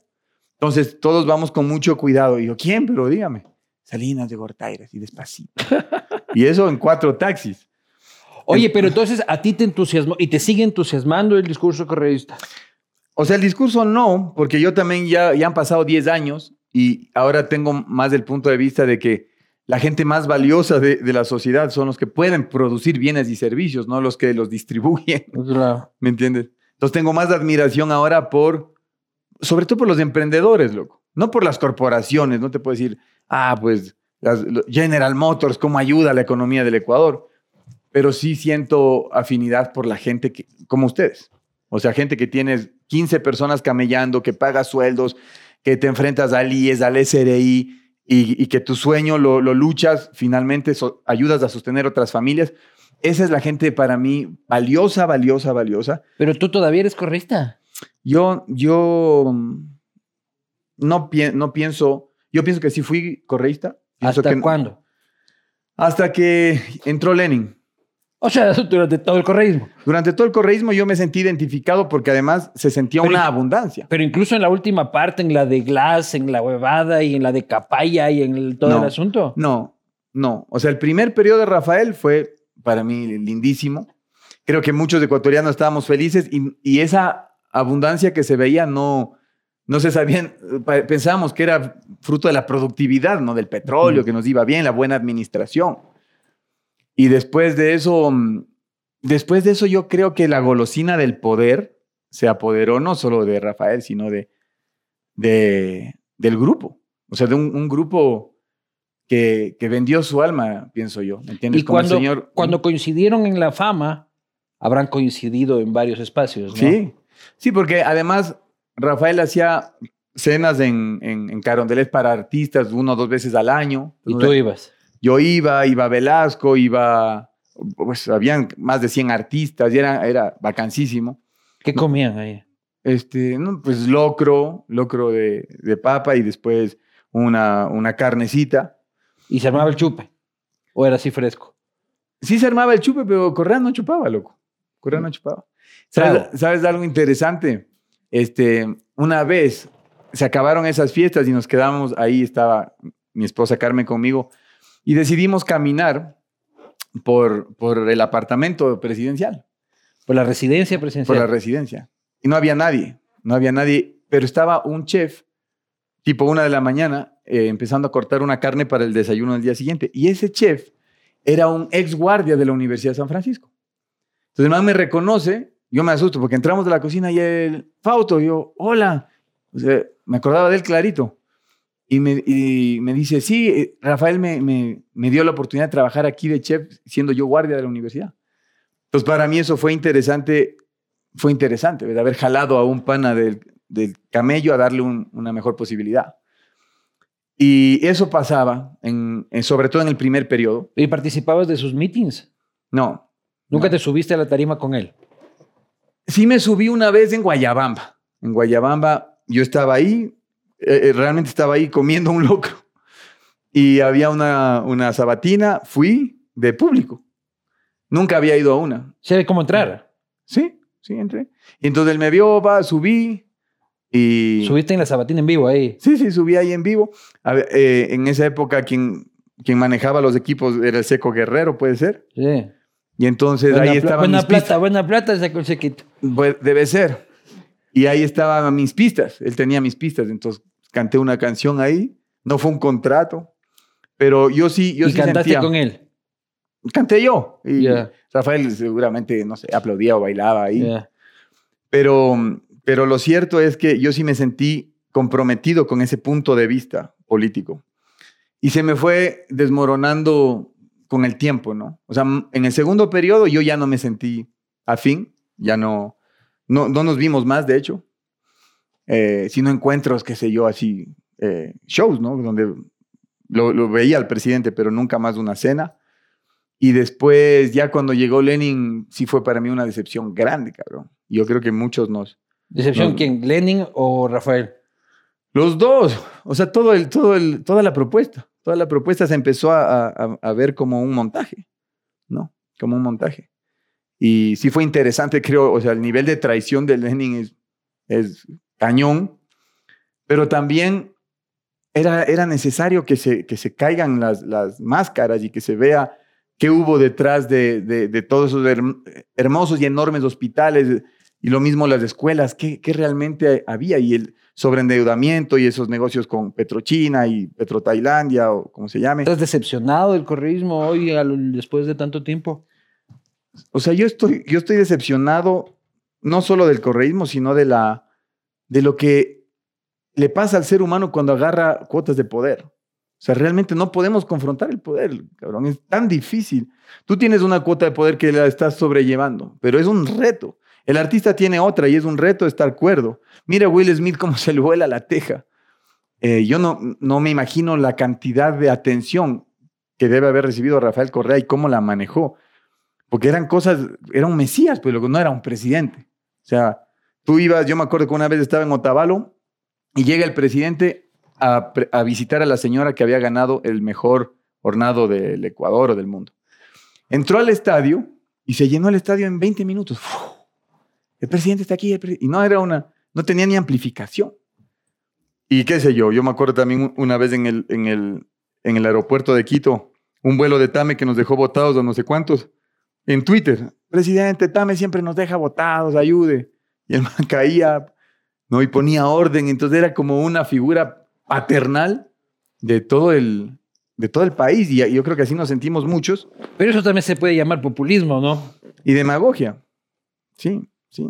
Speaker 2: Entonces, todos vamos con mucho cuidado. Y yo, ¿quién? Pero dígame. Salinas de Gortaire, así despacito. y eso en cuatro taxis.
Speaker 1: Oye, pero entonces a ti te entusiasmó y te sigue entusiasmando el discurso correísta.
Speaker 2: O sea, el discurso no, porque yo también ya, ya han pasado 10 años y ahora tengo más del punto de vista de que la gente más valiosa de, de la sociedad son los que pueden producir bienes y servicios, no los que los distribuyen.
Speaker 1: Claro.
Speaker 2: ¿Me entiendes? Entonces tengo más admiración ahora por, sobre todo por los emprendedores, loco. No por las corporaciones, no te puedo decir, ah, pues las- General Motors, cómo ayuda a la economía del Ecuador. Pero sí siento afinidad por la gente que, como ustedes. O sea, gente que tienes 15 personas camellando, que pagas sueldos, que te enfrentas al IES, al SRI y, y que tu sueño lo, lo luchas, finalmente so- ayudas a sostener otras familias. Esa es la gente para mí valiosa, valiosa, valiosa.
Speaker 1: Pero tú todavía eres correísta.
Speaker 2: Yo, yo mm, no, pi- no pienso, yo pienso que sí fui correísta.
Speaker 1: ¿Hasta
Speaker 2: que-
Speaker 1: cuándo?
Speaker 2: Hasta que entró Lenin.
Speaker 1: O sea, durante todo el correísmo.
Speaker 2: Durante todo el correísmo yo me sentí identificado porque además se sentía
Speaker 1: Pero
Speaker 2: una abundancia.
Speaker 1: Pero incluso en la última parte, en la de Glass, en la huevada y en la de Capaya y en el- todo
Speaker 2: No.
Speaker 1: el asunto.
Speaker 2: No, no. O sea, el primer periodo de Rafael fue para mí lindísimo. Creo que muchos ecuatorianos estábamos felices y, y esa abundancia que se veía no, no se sabían. Pensábamos que era fruto de la productividad, ¿no? Del petróleo, que nos iba bien, la buena administración. Y después de eso, mm, después de eso yo creo que la golosina del poder se apoderó no solo de Rafael, sino de, de, del grupo. O sea, de un, un grupo que, que vendió su alma, pienso yo. ¿me ¿Entiendes?
Speaker 1: Y
Speaker 2: Como el
Speaker 1: cuando,
Speaker 2: señor-
Speaker 1: cuando coincidieron en la fama, habrán coincidido en varios espacios, ¿no?
Speaker 2: Sí, sí, porque además Rafael hacía cenas en, en, en Carondelet para artistas una o dos veces al año.
Speaker 1: Y tú ibas.
Speaker 2: Yo iba, iba Velasco, iba, pues habían más de 100 artistas y era, era vacancísimo.
Speaker 1: ¿Qué comían ahí?
Speaker 2: Este, no, pues locro, locro de, de papa y después una, una carnecita.
Speaker 1: ¿Y se armaba el chupe? ¿O era así fresco?
Speaker 2: Sí se armaba el chupe, pero Correa no chupaba, loco. Correa no chupaba. ¿Sabes. ¿Sabes algo interesante? Este, una vez se acabaron esas fiestas y nos quedamos, ahí estaba mi esposa Carmen conmigo, y decidimos caminar por, por el apartamento presidencial,
Speaker 1: Por la residencia
Speaker 2: por
Speaker 1: presidencial.
Speaker 2: la residencia. Y no había nadie, no había nadie, pero estaba un chef, tipo una de la mañana, eh, empezando a cortar una carne para el desayuno del día siguiente. Y ese chef era un ex guardia de la Universidad de San Francisco. Entonces el man me reconoce, yo me asusto porque entramos de la cocina y el Fauto, yo, hola. O sea, me acordaba de él clarito. Y me, y me dice, sí, eh, Rafael me, me, me dio la oportunidad de trabajar aquí de chef siendo yo guardia de la universidad. Entonces para mí eso fue interesante, fue interesante, ¿verdad? haber jalado a un pana del, del camello a darle un- una mejor posibilidad. Y eso pasaba, en, en- sobre todo en el primer periodo.
Speaker 1: ¿Y participabas de sus meetings?
Speaker 2: No,
Speaker 1: ¿Nunca
Speaker 2: No.
Speaker 1: te subiste a la tarima con él?
Speaker 2: Sí me subí una vez en Guayabamba. En Guayabamba yo estaba ahí, eh, eh, realmente estaba ahí comiendo un locro. y había una, una sabatina, fui de público. Nunca había ido a una.
Speaker 1: ¿Sabe cómo entrar?
Speaker 2: Sí, sí, entré. Y entonces él me vio, va, subí y...
Speaker 1: Subiste en la sabatina en vivo ahí.
Speaker 2: Sí, sí, subí ahí en vivo. A ver, eh, en esa época quien, quien manejaba los equipos era el Seco Guerrero, puede ser.
Speaker 1: Sí.
Speaker 2: Y entonces
Speaker 1: Buena,
Speaker 2: ahí estaban
Speaker 1: buena
Speaker 2: mis
Speaker 1: plata,
Speaker 2: pistas.
Speaker 1: buena plata sacó el sequito.
Speaker 2: Pues, debe ser. Y ahí estaban mis pistas. Él tenía mis pistas. Entonces canté una canción ahí. No fue un contrato. Pero yo sí, yo
Speaker 1: y
Speaker 2: sí
Speaker 1: cantaste
Speaker 2: sentía-
Speaker 1: con él.
Speaker 2: Canté yo. Y. Rafael seguramente, no sé, aplaudía o bailaba ahí. Pero, pero lo cierto es que yo sí me sentí comprometido con ese punto de vista político. Y se me fue desmoronando con el tiempo, ¿no? O sea, en el segundo periodo yo ya no me sentí afín, ya no, no, no nos vimos más, de hecho, eh, sino encuentros, qué sé yo, así, eh, shows, ¿no? Donde lo, lo veía al presidente, pero nunca más una cena. Y después, ya cuando llegó Lenin, sí fue para mí una decepción grande, cabrón. Yo creo que muchos nos...
Speaker 1: ¿Decepción
Speaker 2: No.
Speaker 1: quién? ¿Lenin o Rafael?
Speaker 2: Los dos, o sea, todo el, todo el, toda la propuesta, toda la propuesta se empezó a, a- a ver como un montaje, ¿no? Como un montaje. Y sí fue interesante, creo, o sea, el nivel de traición de Lenin es, es cañón, pero también era, era necesario que se, que se caigan las, las máscaras y que se vea qué hubo detrás de, de- de todos esos herm- hermosos y enormes hospitales y lo mismo las escuelas, qué, qué realmente había y el sobreendeudamiento y esos negocios con Petrochina y Petrotailandia o como se llame.
Speaker 1: ¿Estás decepcionado del correísmo hoy al- después de tanto tiempo?
Speaker 2: O sea, yo estoy, yo estoy decepcionado no solo del correísmo, sino de, la, de lo que le pasa al ser humano cuando agarra cuotas de poder. O sea, realmente no podemos confrontar el poder, cabrón. Es tan difícil. Tú tienes una cuota de poder que la estás sobrellevando, pero es un reto. El artista tiene otra y es un reto estar cuerdo. Mira a Will Smith cómo se le vuela la teja. Eh, yo no, no me imagino la cantidad de atención que debe haber recibido Rafael Correa y cómo la manejó. Porque eran cosas, era un mesías, pues no era un presidente. O sea, tú ibas, yo me acuerdo que una vez estaba en Otavalo y llega el presidente a, visitar a la señora que había ganado el mejor hornado del Ecuador o del mundo. Entró al estadio y se llenó el estadio en 20 minutos. El presidente está aquí. y no era una, no tenía ni amplificación. Y qué sé yo, yo me acuerdo también una vez en el, en el, en el aeropuerto de Quito, un vuelo de Tame que nos dejó votados a no sé cuántos, en Twitter, presidente, Tame siempre nos deja votados, ayude. Y el man caía, ¿no? Y ponía orden, entonces era como una figura paternal de todo el, de todo el país, y yo creo que así nos sentimos muchos,
Speaker 1: Pero eso también se puede llamar populismo, ¿no?
Speaker 2: y demagogia. Sí, sí.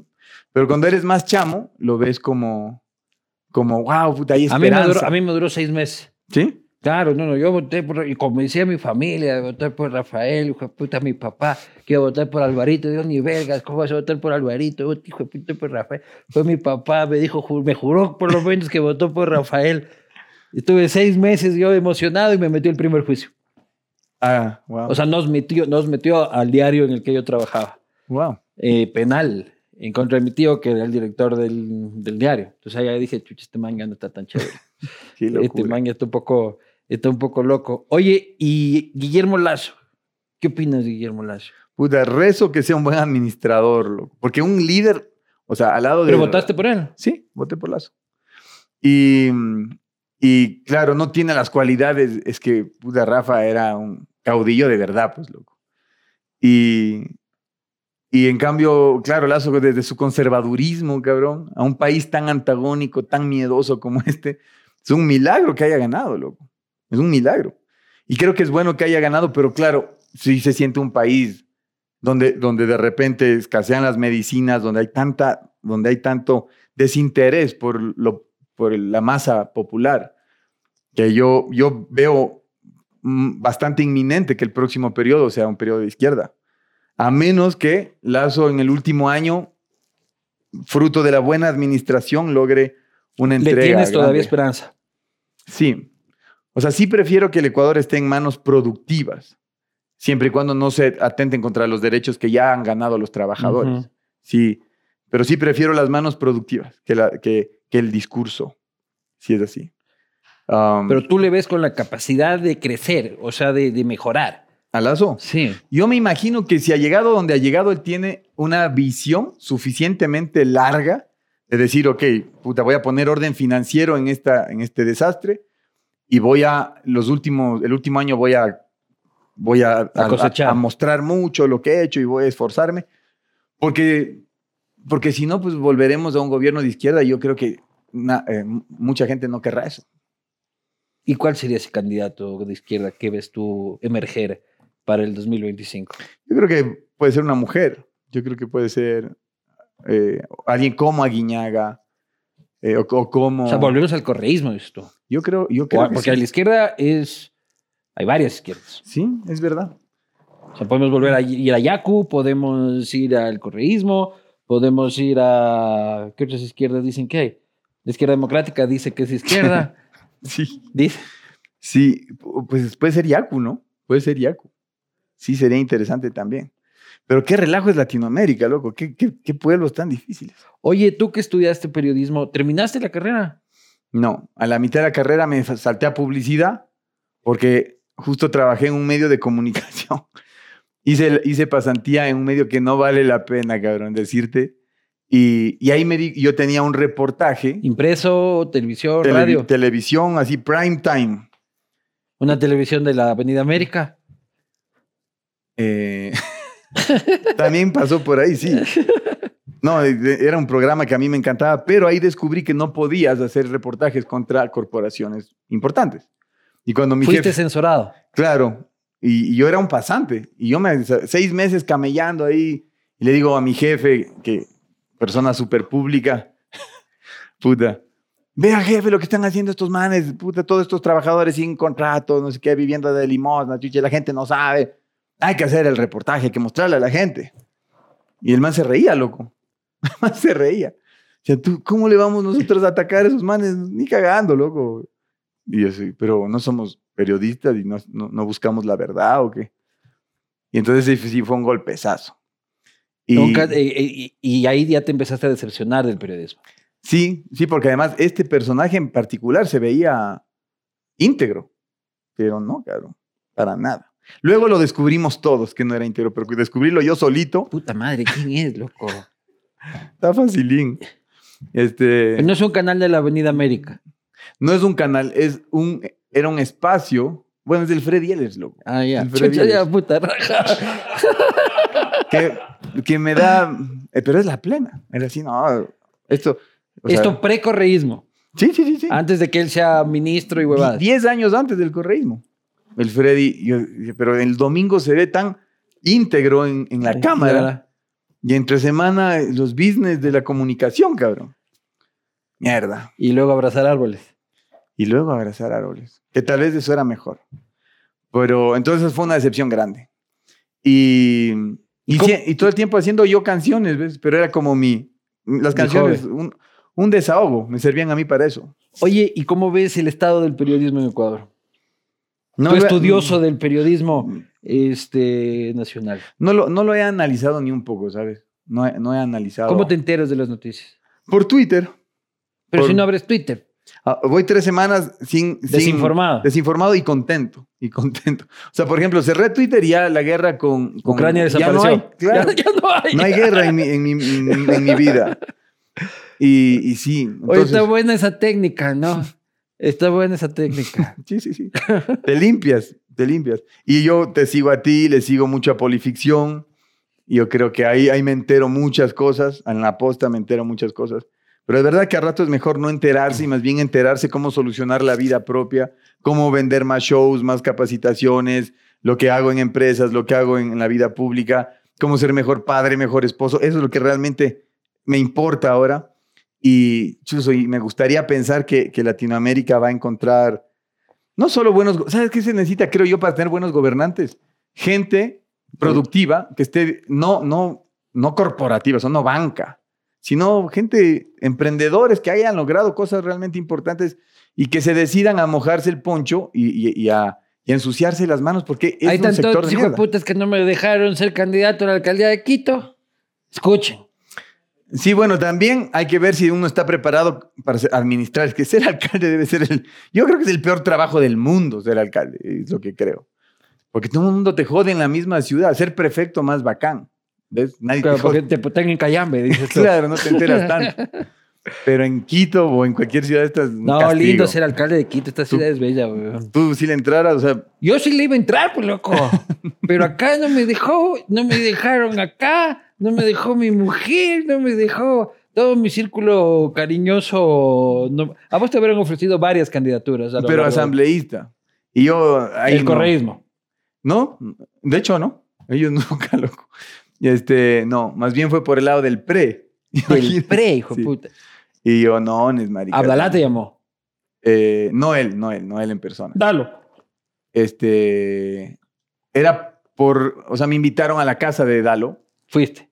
Speaker 2: Pero cuando eres más chamo, lo ves como, como wow, puta, hay
Speaker 1: A mí, me
Speaker 2: esperanza.
Speaker 1: duró, a mí me duró seis meses.
Speaker 2: ¿Sí?
Speaker 1: Claro, no, no, yo voté por, y como decía mi familia, voté por Rafael, hijo de puta, mi papá, que iba a votar por Alvarito, yo ni vergas, ¿cómo vas a votar por Alvarito? Hijo de puta, por Rafael. Fue mi papá, me dijo, me juró por lo menos que votó por Rafael. Estuve seis meses yo emocionado y me metió el primer juicio.
Speaker 2: Ah, wow.
Speaker 1: O sea, nos metió, nos metió al diario en el que yo trabajaba,
Speaker 2: wow.
Speaker 1: eh, penal, en contra de mi tío, que era el director del, del diario. Entonces ahí dije, chucha, este man ya no está tan chévere. Este
Speaker 2: locura.
Speaker 1: man ya está un poco, está un poco loco. Oye, y Guillermo Lazo, ¿qué opinas de Guillermo Lazo?
Speaker 2: Puta, rezo que sea un buen administrador, loco. Porque un líder, o sea, al lado de...
Speaker 1: ¿Pero votaste por él?
Speaker 2: Sí, voté por Lazo. Y, y claro, no tiene las cualidades, es que puta Rafa era un caudillo de verdad, pues, loco. Y, y en cambio, claro, Lazo desde su conservadurismo, cabrón, a un país tan antagónico, tan miedoso como este, es un milagro que haya ganado, loco. Es un milagro. Y creo que es bueno que haya ganado, pero claro, sí se siente un país donde, donde de repente escasean las medicinas, donde hay, tanta, donde hay tanto desinterés por, lo, por la masa popular, que yo, yo veo mm, bastante inminente que el próximo periodo sea un periodo de izquierda. A menos que Lazo en el último año, fruto de la buena administración, logre una
Speaker 1: ¿Le
Speaker 2: entrega.
Speaker 1: tienes todavía
Speaker 2: grande.
Speaker 1: esperanza?
Speaker 2: Sí. O sea, sí prefiero que el Ecuador esté en manos productivas, siempre y cuando no se atenten contra los derechos que ya han ganado los trabajadores. Sí, pero sí prefiero las manos productivas que, la, que, que el discurso, si es así. Um,
Speaker 1: Pero tú le ves con la capacidad de crecer, o sea, de, de mejorar.
Speaker 2: ¿A Lazo?
Speaker 1: Sí.
Speaker 2: Yo me imagino que si ha llegado donde ha llegado, él tiene una visión suficientemente larga de decir, ok, puta, voy a poner orden financiero en, esta, en este desastre y voy a, los últimos, el último año voy a, voy a,
Speaker 1: A
Speaker 2: a mostrar mucho lo que he hecho y voy a esforzarme. Porque, porque si no, pues volveremos a un gobierno de izquierda y yo creo que na- eh, mucha gente no querrá eso.
Speaker 1: ¿Y cuál sería ese candidato de izquierda que ves tú emerger para el 2025?
Speaker 2: Yo creo que puede ser una mujer. Yo creo que puede ser eh, alguien como Aguiñaga eh, o, o como...
Speaker 1: O sea, volvemos al correísmo esto.
Speaker 2: Yo creo, yo creo que
Speaker 1: Porque
Speaker 2: sí.
Speaker 1: a la izquierda es... Hay varias izquierdas.
Speaker 2: Sí, es verdad.
Speaker 1: O sea, podemos volver a ir a Yacu, podemos ir al correísmo, podemos ir a... ¿Qué otras izquierdas dicen que hay? La izquierda democrática dice que es izquierda.
Speaker 2: Sí,
Speaker 1: dice.
Speaker 2: sí, pu- pues puede ser Yaku, ¿no? Puede ser Yaku. Sí, sería interesante también. Pero qué relajo es Latinoamérica, loco. Qué, qué, qué pueblos tan difíciles.
Speaker 1: Oye, tú que estudiaste periodismo, ¿terminaste la carrera?
Speaker 2: No, a la mitad de la carrera me salté a publicidad porque justo trabajé en un medio de comunicación. Hice, hice pasantía en un medio que no vale la pena, cabrón, decirte. Y, y ahí me di, yo tenía un reportaje,
Speaker 1: Impreso, televisión,
Speaker 2: televi-
Speaker 1: radio.
Speaker 2: televisión, así prime time.
Speaker 1: Una televisión de la Avenida América.
Speaker 2: Eh, también pasó por ahí, sí. No, era un programa que a mí me encantaba, pero ahí descubrí que no podías hacer reportajes contra corporaciones importantes. Y cuando mi
Speaker 1: Fuiste
Speaker 2: jefe,
Speaker 1: censurado.
Speaker 2: claro, y, y yo era un pasante, y yo me seis meses camellando ahí, y le digo a mi jefe, que persona súper pública, puta, vea jefe lo que están haciendo estos manes, puta, todos estos trabajadores sin contrato, no sé qué, viviendo de limosna, chuche, la gente no sabe. Hay que hacer el reportaje, hay que mostrarle a la gente. Y el man se reía, loco. El man se reía. O sea, ¿tú, ¿cómo le vamos nosotros a atacar a esos manes? Ni cagando, loco. Y yo sí, pero no somos periodistas y no, no, no buscamos la verdad o qué. Y entonces sí, fue un golpezazo. Y,
Speaker 1: Nunca- eh, eh, y, y ahí ya te empezaste a decepcionar del periodismo.
Speaker 2: Sí, sí, porque además este personaje en particular se veía íntegro, pero no, cabrón, para nada. Luego lo descubrimos todos que no era íntegro, pero descubrirlo yo solito
Speaker 1: Puta madre, ¿quién es, loco?
Speaker 2: está facilín. Este,
Speaker 1: Pero no es un canal de la Avenida América.
Speaker 2: no es un canal, es un, era un espacio. Bueno, es del Freddy Ehlers, loco.
Speaker 1: Ah, ya. Chucha, ya, puta raja.
Speaker 2: Que, que me da, eh, pero es la plena. Era así, no, esto.
Speaker 1: Esto pre-correísmo.
Speaker 2: sí, sí, sí, sí.
Speaker 1: Antes de que él sea ministro y huevadas.
Speaker 2: Die- Diez años antes del correísmo. El Freddy, yo- pero el domingo se ve tan íntegro en, en la cámara. Y entre semana, los business de la comunicación, cabrón. Mierda.
Speaker 1: Y luego abrazar árboles.
Speaker 2: Y luego abrazar árboles. Que tal vez eso era mejor. Pero entonces fue una decepción grande. Y, y, todo el tiempo haciendo yo canciones, ¿ves? Pero era como mi... Las canciones, un, un desahogo, me servían a mí para eso.
Speaker 1: Oye, ¿y cómo ves el estado del periodismo en Ecuador?
Speaker 2: No
Speaker 1: estudioso del periodismo este, nacional.
Speaker 2: No lo, no lo he analizado ni un poco, ¿sabes? No he, no he analizado.
Speaker 1: ¿Cómo te enteras de las noticias?
Speaker 2: Por Twitter.
Speaker 1: Pero
Speaker 2: Por-
Speaker 1: si no abres Twitter.
Speaker 2: Ah, voy tres semanas sin, sin-
Speaker 1: Desinformado.
Speaker 2: desinformado y contento. Y contento. O sea, por ejemplo, cerré Twitter y ya la guerra con, con-
Speaker 1: Ucrania
Speaker 2: ya no
Speaker 1: desapareció.
Speaker 2: hay, claro,
Speaker 1: Ya, ya no hay.
Speaker 2: no hay guerra en mi, en mi- en- en mi vida. Y, y sí.
Speaker 1: Oye, está buena esa técnica, ¿no? Está buena esa técnica.
Speaker 2: sí, sí, sí. Te limpias, te limpias. Y yo te sigo a ti, le sigo mucho a Polificción. Yo creo que ahí, ahí me entero muchas cosas. En la posta me entero muchas cosas. Pero es verdad que a rato es mejor no enterarse y más bien enterarse cómo solucionar la vida propia, cómo vender más shows, más capacitaciones, lo que hago en empresas, lo que hago en la vida pública, cómo ser mejor padre, mejor esposo. Eso es lo que realmente me importa ahora. Y chuzo, y me gustaría pensar que, que Latinoamérica va a encontrar no solo buenos, ¿sabes qué se necesita, creo yo, para tener buenos gobernantes? Gente productiva que esté, no, no, no corporativa, eso no banca, sino gente, emprendedores que hayan logrado cosas realmente importantes y que se decidan a mojarse el poncho y, y- y a, y ensuciarse las manos porque es
Speaker 1: Hay
Speaker 2: un sector de
Speaker 1: putas que no me dejaron ser candidato a la alcaldía de Quito. Escuchen.
Speaker 2: Sí, bueno, también hay que ver si uno está preparado para administrar. Es que ser alcalde debe ser el... Yo creo que es el peor trabajo del mundo ser alcalde, es lo que creo. Porque todo el mundo te jode en la misma ciudad. Ser prefecto más bacán. ¿Ves? Nadie
Speaker 1: Claro,
Speaker 2: te
Speaker 1: porque
Speaker 2: jode.
Speaker 1: te putan en Cayambe, dices tú.
Speaker 2: Claro, no te enteras tanto. Pero en Quito o en cualquier ciudad estás un
Speaker 1: No,
Speaker 2: castigo.
Speaker 1: lindo ser alcalde de Quito. Esta ciudad es bella, weón.
Speaker 2: Tú si le entraras, o sea,
Speaker 1: Yo sí le iba a entrar, pues loco. Pero acá no me dejó, no me dejaron acá, no me dejó mi mujer, no me dejó todo mi círculo cariñoso. no- A vos te habrán ofrecido varias candidaturas. a lo
Speaker 2: pero
Speaker 1: largo-
Speaker 2: asambleísta. Y yo ahí
Speaker 1: El
Speaker 2: no.
Speaker 1: correísmo.
Speaker 2: No, de hecho no. Ellos nunca, loco. Este, no, más bien fue por el lado del pre. Imagínate.
Speaker 1: pre, hijo de
Speaker 2: Sí.
Speaker 1: puta.
Speaker 2: Y yo, no, no es marica.
Speaker 1: Abdalá te llamó.
Speaker 2: Eh, no él, no él, no él en persona.
Speaker 1: Dalo.
Speaker 2: Este, era por, o sea, me invitaron a la casa de Dalo.
Speaker 1: Fuiste.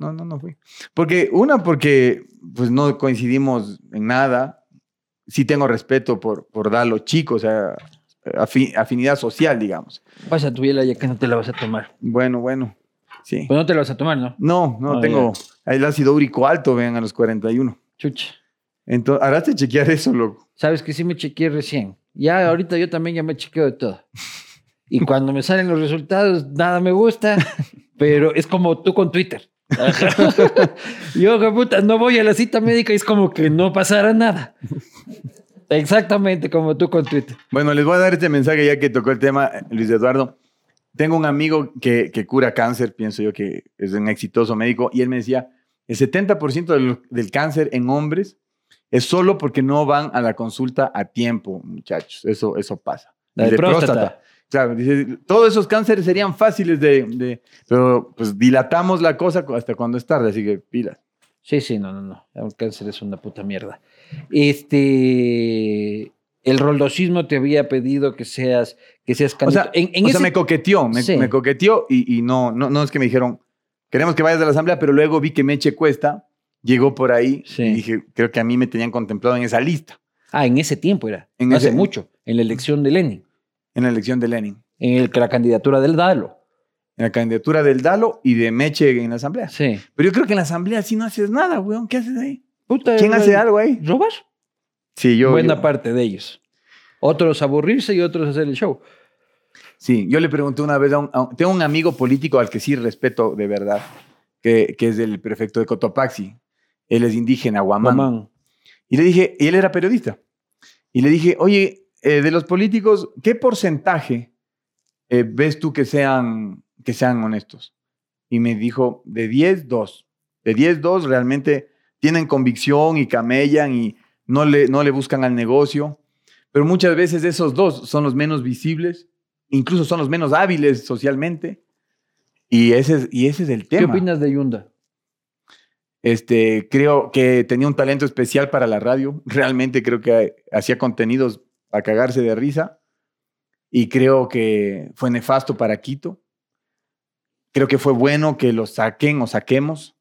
Speaker 2: No, no, no, no fui. Porque, una, porque pues no coincidimos en nada. Sí tengo respeto por, por Dalo chico, o sea, afi- afinidad social, digamos.
Speaker 1: Pasa tu biela ya que no te la vas a tomar.
Speaker 2: Bueno, bueno, sí.
Speaker 1: Pues no te la vas a tomar, ¿no?
Speaker 2: No, no,
Speaker 1: Ah,
Speaker 2: tengo el ácido úrico alto, vean, a los 41.
Speaker 1: Chucha.
Speaker 2: Entonces, harás chequear eso, loco.
Speaker 1: Sabes que sí me chequeé recién. Ya ahorita yo también ya me chequeo de todo. Y cuando me salen los resultados, nada me gusta, pero es como tú con Twitter. yo, puta, no voy a la cita médica y es como que no pasara nada. Exactamente como tú con Twitter.
Speaker 2: Bueno, les voy a dar este mensaje ya que tocó el tema, Luis Eduardo. Tengo un amigo que, que cura cáncer, pienso yo que es un exitoso médico, y él me decía, el 70% del, del cáncer en hombres es solo porque no van a la consulta a tiempo, muchachos. Eso, eso pasa.
Speaker 1: La
Speaker 2: Y
Speaker 1: de próstata.
Speaker 2: Claro, dice, todos esos cánceres serían fáciles de, de- Pero pues dilatamos la cosa hasta cuando es tarde, así que pilas.
Speaker 1: Sí, sí, no, no, no. El cáncer es una puta mierda. Este. El roldosismo te había pedido que seas, que seas
Speaker 2: O
Speaker 1: candidato.
Speaker 2: sea,
Speaker 1: en, en
Speaker 2: o sea, me coqueteó, me,
Speaker 1: Sí.
Speaker 2: me coqueteó y, y no, no, no es que me dijeron, queremos que vayas a la asamblea, pero luego vi que Meche Cuesta llegó por ahí
Speaker 1: Sí.
Speaker 2: y dije, creo que a mí me tenían contemplado en esa lista,
Speaker 1: Ah, en ese tiempo era.
Speaker 2: En
Speaker 1: hace
Speaker 2: ese-
Speaker 1: mucho. En la elección de Lenin.
Speaker 2: En la elección de Lenin,
Speaker 1: En el, la candidatura del Dalo.
Speaker 2: en la candidatura del Dalo y de Meche en la asamblea.
Speaker 1: Sí.
Speaker 2: Pero yo creo que en la asamblea sí no haces nada, weón, ¿qué haces ahí?
Speaker 1: Puta,
Speaker 2: ¿Quién hace algo ahí?
Speaker 1: ¿Robar?
Speaker 2: Sí, yo.
Speaker 1: Buena
Speaker 2: yo-
Speaker 1: parte de ellos. Otros aburrirse y otros hacer el show.
Speaker 2: Sí, yo le pregunté una vez a un, a un- tengo un amigo político al que sí respeto de verdad, que, que es el prefecto de Cotopaxi. Él es indígena, Guamán.
Speaker 1: Mamán.
Speaker 2: Y le dije, y él era periodista. Y le dije, oye, eh, de los políticos, ¿qué porcentaje eh, ves tú que sean, que sean honestos? Y me dijo, de 10, 2. De 10, 2 realmente tienen convicción y camellan y no le, no le buscan al negocio. Pero muchas veces esos dos son los menos visibles, incluso son los menos hábiles socialmente. Y ese es, y ese es el
Speaker 1: ¿Qué
Speaker 2: tema.
Speaker 1: opinas de Yunda?
Speaker 2: Este, creo que tenía un talento especial para la radio. Realmente creo que hacía contenidos a cagarse de risa. Y creo que fue nefasto para Quito. Creo que fue bueno que lo saquen o saquemos.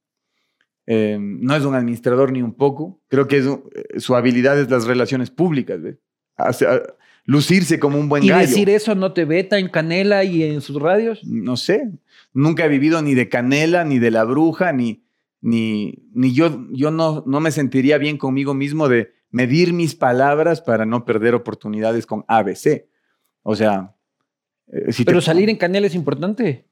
Speaker 2: Eh, no es un administrador ni un poco. Creo que es eh, su habilidad es las relaciones públicas. ¿ves? Hace- a- lucirse como un buen
Speaker 1: ¿Y
Speaker 2: gallo.
Speaker 1: decir eso no te veta en Canela y en sus radios?
Speaker 2: no sé, nunca he vivido ni de Canela, ni de la bruja, ni, ni, ni yo, yo no, no me sentiría bien conmigo mismo de medir mis palabras para no perder oportunidades con ABC. O sea, eh, si te-
Speaker 1: Pero salir en Canela es importante.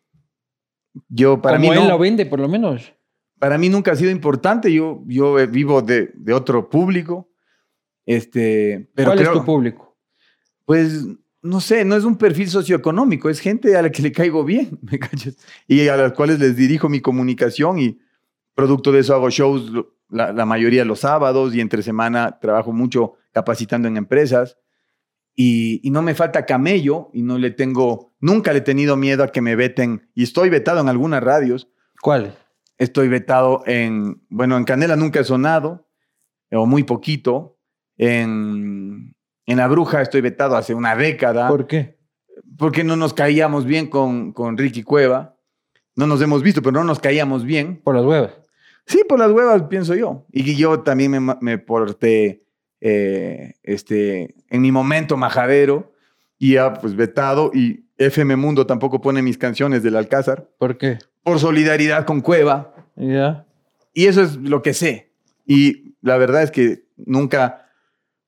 Speaker 2: yo para
Speaker 1: Como
Speaker 2: mí,
Speaker 1: él
Speaker 2: no-
Speaker 1: lo vende, por lo menos.
Speaker 2: para mí nunca ha sido importante. Yo, yo eh, vivo de, de otro público. Este, pero
Speaker 1: ¿Cuál
Speaker 2: creo-
Speaker 1: es tu público?
Speaker 2: Pues no sé, no es un perfil socioeconómico, es gente a la que le caigo bien, ¿me cachas? Y a las cuales les dirijo mi comunicación y producto de eso hago shows la, la mayoría los sábados y entre semana trabajo mucho capacitando en empresas. Y, y no me falta camello y no le tengo, nunca le he tenido miedo a que me veten y estoy vetado en algunas radios.
Speaker 1: ¿Cuál?
Speaker 2: Estoy vetado en, bueno, en Canela nunca he sonado, o muy poquito. En, en La Bruja estoy vetado hace una década,
Speaker 1: ¿Por qué?
Speaker 2: porque no nos caíamos bien con, con Ricky Cueva. No nos hemos visto, pero no nos caíamos bien.
Speaker 1: Por las huevas.
Speaker 2: Sí, por las huevas, pienso yo. Y yo también me, me porté eh, este, en mi momento majadero y ya pues vetado. Y FM Mundo tampoco pone mis canciones del Alcázar
Speaker 1: ¿Por qué?
Speaker 2: por solidaridad con Cueva.
Speaker 1: Ya.
Speaker 2: y eso es lo que sé. Y la verdad es que nunca,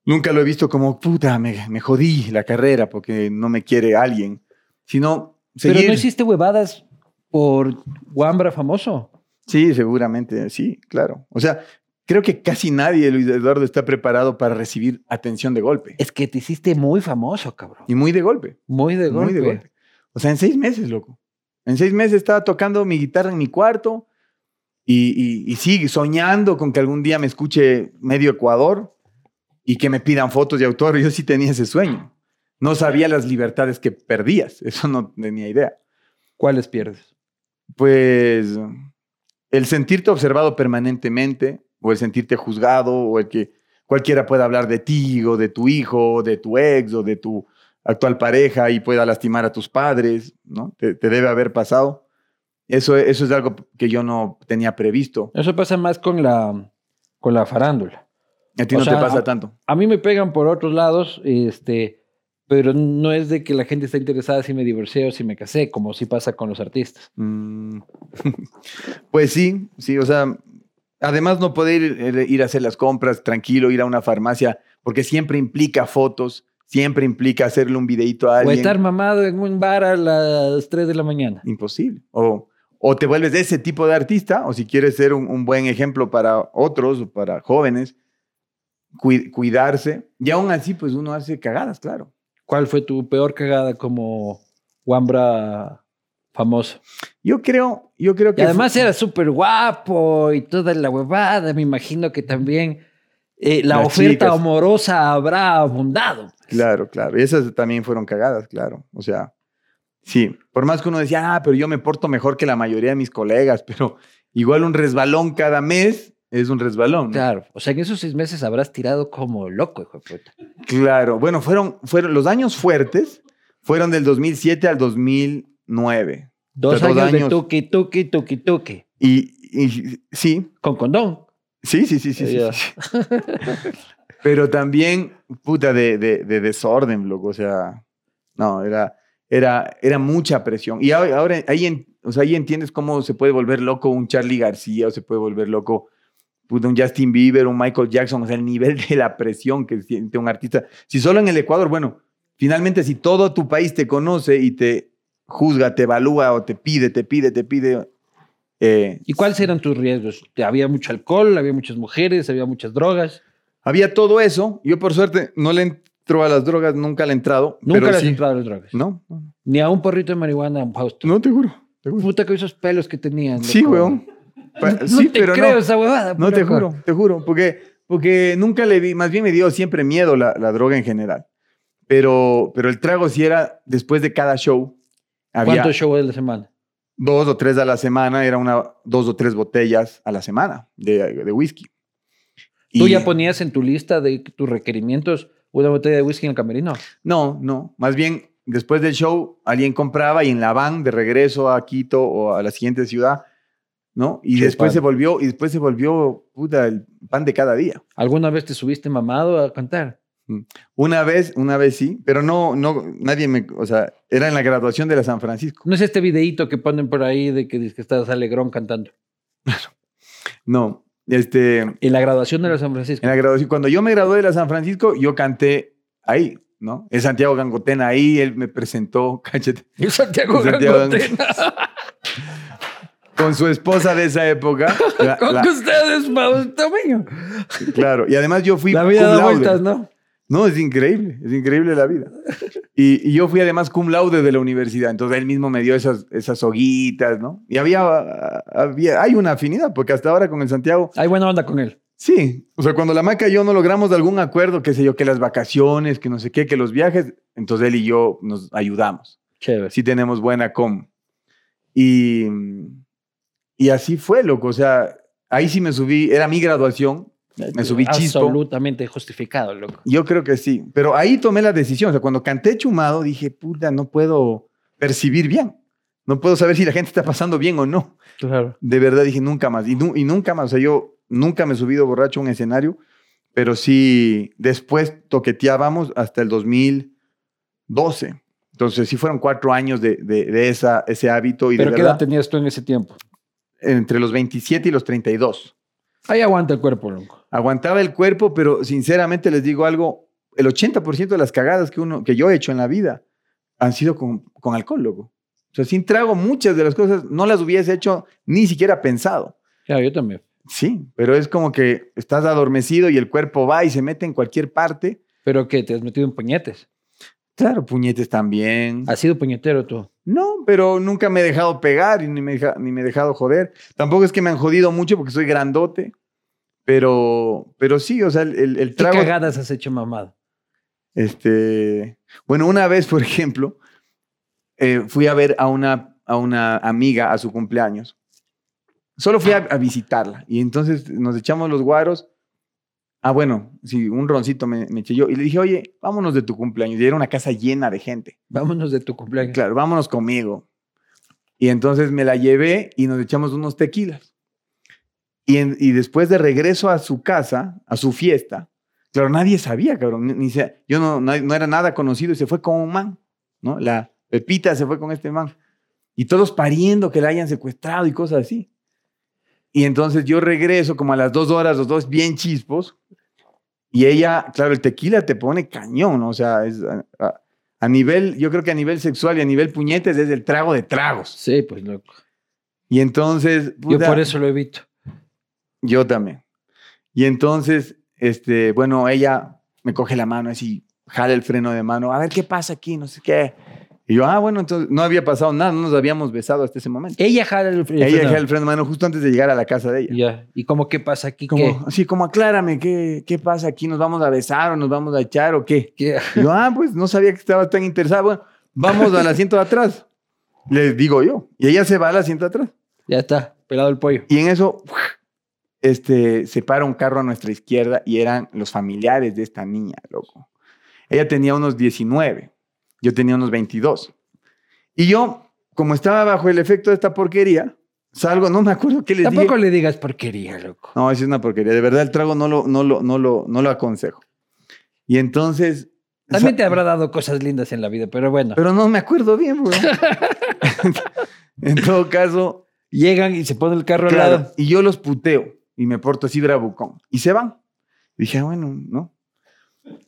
Speaker 2: nunca lo he visto como, puta, me, me jodí la carrera porque no me quiere alguien, sino seguir.
Speaker 1: Pero no hiciste huevadas por Wambra famoso.
Speaker 2: Sí, seguramente, sí, claro. O sea, creo que casi nadie, Luis Eduardo, está preparado para recibir atención de golpe.
Speaker 1: Es que te hiciste muy famoso, cabrón.
Speaker 2: Y muy de golpe.
Speaker 1: Muy de golpe.
Speaker 2: Muy de golpe. O sea, en seis meses, loco. En seis meses estaba tocando mi guitarra en mi cuarto y, y, y sí, soñando con que algún día me escuche medio Ecuador y que me pidan fotos de autor. Yo sí tenía ese sueño. No sabía las libertades que perdías. Eso no tenía idea.
Speaker 1: ¿Cuáles pierdes?
Speaker 2: Pues el sentirte observado permanentemente, o el sentirte juzgado, o el que cualquiera pueda hablar de ti, o de tu hijo, o de tu ex, o de tu actual pareja y pueda lastimar a tus padres, ¿no? Te, te debe haber pasado. Eso, eso es algo que yo no tenía previsto.
Speaker 1: Eso pasa más con la, con la farándula.
Speaker 2: A ti
Speaker 1: O
Speaker 2: no
Speaker 1: sea,
Speaker 2: te pasa
Speaker 1: a-
Speaker 2: tanto.
Speaker 1: A mí me pegan por otros lados, este, pero no es de que la gente está interesada si me divorcié o si me casé, como sí pasa con los artistas.
Speaker 2: Mm, pues sí, sí, o sea, además no poder ir, ir a hacer las compras tranquilo, ir a una farmacia, porque siempre implica fotos, siempre implica hacerle un videito a
Speaker 1: O
Speaker 2: alguien.
Speaker 1: estar mamado en un bar a las 3 de la mañana.
Speaker 2: Imposible. O, o te vuelves de ese tipo de artista, o si quieres ser un, un buen ejemplo para otros, o para jóvenes, cui- cuidarse. Y aún así, pues uno hace cagadas, claro.
Speaker 1: ¿Cuál fue tu peor cagada como Wambra famoso?
Speaker 2: Yo creo, yo creo
Speaker 1: Y
Speaker 2: que...
Speaker 1: además era súper guapo y toda la huevada. Me imagino que también eh, la
Speaker 2: Las
Speaker 1: oferta
Speaker 2: chicas.
Speaker 1: amorosa habrá abundado.
Speaker 2: Claro, claro. Y esas también fueron cagadas, claro. O sea, sí. Por más que uno decía, ah, pero yo me porto mejor que la mayoría de mis colegas, pero igual un resbalón cada mes es un resbalón. ¿no?
Speaker 1: Claro. O sea, en esos seis meses habrás tirado como loco, hijo de puta.
Speaker 2: Claro. Bueno, fueron, fueron los años fuertes, fueron del 2007 al 2009.
Speaker 1: Dos,
Speaker 2: O sea,
Speaker 1: años, de tuki, tuki, tuki, tuki.
Speaker 2: Y, y sí,
Speaker 1: Con condón.
Speaker 2: sí, sí, sí, sí. sí. Pero también, puta, de, de, de desorden, loco. O sea, no, era, era, era mucha presión. Y ahora, ahora ahí, en- o sea, ahí entiendes cómo se puede volver loco un Charlie García o se puede volver loco un Justin Bieber, un Michael Jackson. O sea, el nivel de la presión que siente un artista. Si solo en el Ecuador, bueno, finalmente si todo tu país te conoce y te juzga, te evalúa o te pide, te pide, te pide. eh,
Speaker 1: ¿Y cuáles eran tus riesgos? ¿Había mucho alcohol? ¿Había muchas mujeres? ¿Había muchas drogas?
Speaker 2: Había todo eso. Yo, por suerte, no le entro a las drogas, nunca le he entrado.
Speaker 1: Nunca
Speaker 2: pero
Speaker 1: le has
Speaker 2: sí.
Speaker 1: entrado a las drogas.
Speaker 2: No, no,
Speaker 1: Ni a un porrito de marihuana, Fausto.
Speaker 2: no, te juro. Te juro.
Speaker 1: Puta con esos pelos que tenían.
Speaker 2: Sí, weón. Pa-
Speaker 1: No
Speaker 2: sí,
Speaker 1: te
Speaker 2: pero
Speaker 1: creo
Speaker 2: no.
Speaker 1: esa huevada.
Speaker 2: No, te juro, te juro. Porque, porque nunca le vi, más bien me dio siempre miedo la, la droga en general. Pero, pero el trago sí era después de cada show. Había
Speaker 1: ¿Cuántos shows de la semana?
Speaker 2: dos o tres a la semana, era una, dos o tres botellas a la semana de, de whisky.
Speaker 1: ¿Tú
Speaker 2: Y-
Speaker 1: ya ponías en tu lista de tus requerimientos una botella de whisky en el camerino?
Speaker 2: No, no. Más bien, después del show, alguien compraba y en la van de regreso a Quito o a la siguiente ciudad, ¿no? Y después se volvió, y después se volvió, puta, el pan de cada día.
Speaker 1: ¿Alguna vez te subiste mamado a cantar?
Speaker 2: Una vez, una vez sí, pero no, no, nadie me, o sea, era en la graduación de la San Francisco.
Speaker 1: ¿No es este videíto que ponen por ahí de que, dices que estás alegrón cantando?
Speaker 2: No, este,
Speaker 1: En la graduación de la San Francisco.
Speaker 2: en la graduación, cuando yo me gradué de la San Francisco, yo canté ahí, ¿no? Es Santiago Gangotena ahí, él me presentó,
Speaker 1: Y Santiago
Speaker 2: Santiago
Speaker 1: Gangotena.
Speaker 2: con su esposa de esa época. la-
Speaker 1: Con
Speaker 2: la-
Speaker 1: que ustedes, mío.
Speaker 2: claro, y además yo fui
Speaker 1: La vida
Speaker 2: cum
Speaker 1: da
Speaker 2: laude.
Speaker 1: vueltas, ¿no?
Speaker 2: No, es increíble, es increíble la vida. Y, y yo fui además cum laude de la universidad, entonces él mismo me dio esas, esas hoguitas, ¿no? Y había, había, hay una afinidad, porque hasta ahora con el Santiago,
Speaker 1: Hay buena onda con él.
Speaker 2: sí, o sea, cuando la maca y yo no logramos algún acuerdo, qué sé yo, que las vacaciones, que no sé qué, que los viajes, entonces él y yo nos ayudamos,
Speaker 1: Chévere.
Speaker 2: sí tenemos buena com. Y, y así fue, loco, o sea, ahí sí me subí, era mi graduación, me subí chispo.
Speaker 1: Absolutamente justificado, loco.
Speaker 2: Yo creo que sí, pero ahí tomé la decisión. O sea, cuando canté Chumado, dije, puta, no puedo percibir bien. No puedo saber si la gente está pasando bien o no.
Speaker 1: Claro.
Speaker 2: De verdad dije, nunca más. Y, nu- y nunca más. O sea, yo nunca me he subido borracho a un escenario, pero sí, después toqueteábamos hasta el 2012. Entonces, sí fueron cuatro años de, de- de esa, ese hábito. Y
Speaker 1: ¿Pero
Speaker 2: de
Speaker 1: qué edad tenías tú en ese tiempo?
Speaker 2: Entre los 27 y los 32.
Speaker 1: Ahí aguanta el cuerpo, loco.
Speaker 2: Aguantaba el cuerpo, pero sinceramente les digo algo, el 80% de las cagadas que, uno, que yo he hecho en la vida han sido con, con alcohol, loco. O sea, sin trago, muchas de las cosas no las hubiese hecho ni siquiera pensado.
Speaker 1: Ya, yo también.
Speaker 2: Sí, pero es como que estás adormecido y el cuerpo va y se mete en cualquier parte.
Speaker 1: ¿Pero qué? ¿Te has metido en puñetes?
Speaker 2: Claro, puñetes también.
Speaker 1: ¿Has sido puñetero tú?
Speaker 2: No, pero nunca me he dejado pegar y ni me, deja- ni me he dejado joder. Tampoco es que me han jodido mucho porque soy grandote. Pero, pero sí, o sea, el, el- el
Speaker 1: ¿Qué
Speaker 2: trago.
Speaker 1: cagadas has hecho, mamado?
Speaker 2: Este, bueno, una vez, por ejemplo, eh, fui a ver a una, a una amiga a su cumpleaños. Solo fui a, a visitarla y entonces nos echamos los guaros. Ah, bueno, sí, un roncito me, me eché yo y le dije, oye, vámonos de tu cumpleaños. Y era una casa llena de gente.
Speaker 1: Vámonos de tu cumpleaños.
Speaker 2: Claro, vámonos conmigo. Y entonces me la llevé y nos echamos unos tequilas. Y, en- y después de regreso a su casa, a su fiesta, claro, nadie sabía, cabrón. Ni, ni se- yo no, no, no era nada conocido y se fue con un man, ¿no? La Pepita se fue con este man. Y todos pariendo que la hayan secuestrado y cosas así. Y entonces yo regreso como a las dos horas, los dos bien chispos. Y ella, claro, el tequila te pone cañón. O sea, es, a- a- a nivel, yo creo que a nivel sexual y a nivel puñetes es el trago de tragos.
Speaker 1: Sí, pues loco.
Speaker 2: Y entonces.
Speaker 1: Yo por eso lo evito.
Speaker 2: Yo también. Y entonces, este, bueno, ella me coge la mano así, jala el freno de mano, a ver qué pasa aquí, no sé qué. Y yo, ah, bueno, entonces no había pasado nada, no nos habíamos besado hasta ese momento.
Speaker 1: Ella jala el, el
Speaker 2: ella
Speaker 1: freno.
Speaker 2: jala el freno de mano justo antes de llegar a la casa de ella.
Speaker 1: Ya. ¿Y cómo qué pasa aquí?
Speaker 2: Como,
Speaker 1: ¿Qué?
Speaker 2: así como, aclárame, ¿qué, ¿qué pasa aquí? ¿Nos vamos a besar o nos vamos a echar o qué?
Speaker 1: ¿Qué?
Speaker 2: Y yo, ah, pues no sabía que estaba tan interesada. Bueno, vamos al asiento de atrás. Le digo yo. Y ella se va al asiento de atrás.
Speaker 1: Ya está, pelado el pollo.
Speaker 2: Y en eso, este, se para un carro a nuestra izquierda y eran los familiares de esta niña, loco. Ella tenía unos 19, yo tenía unos 22. Y yo, como estaba bajo el efecto de esta porquería, salgo, no me acuerdo qué les
Speaker 1: Tampoco
Speaker 2: dije.
Speaker 1: le digas porquería, loco.
Speaker 2: No, es una porquería. De verdad, el trago no lo, no lo, no lo, no lo aconsejo. Y entonces...
Speaker 1: También te habrá dado cosas lindas en la vida, pero bueno.
Speaker 2: Pero no me acuerdo bien, bro. en todo caso,
Speaker 1: Llegan y se pone el carro al lado.
Speaker 2: y yo los puteo y me porto así bravucón. Y se van. Dije, ah, bueno, ¿no?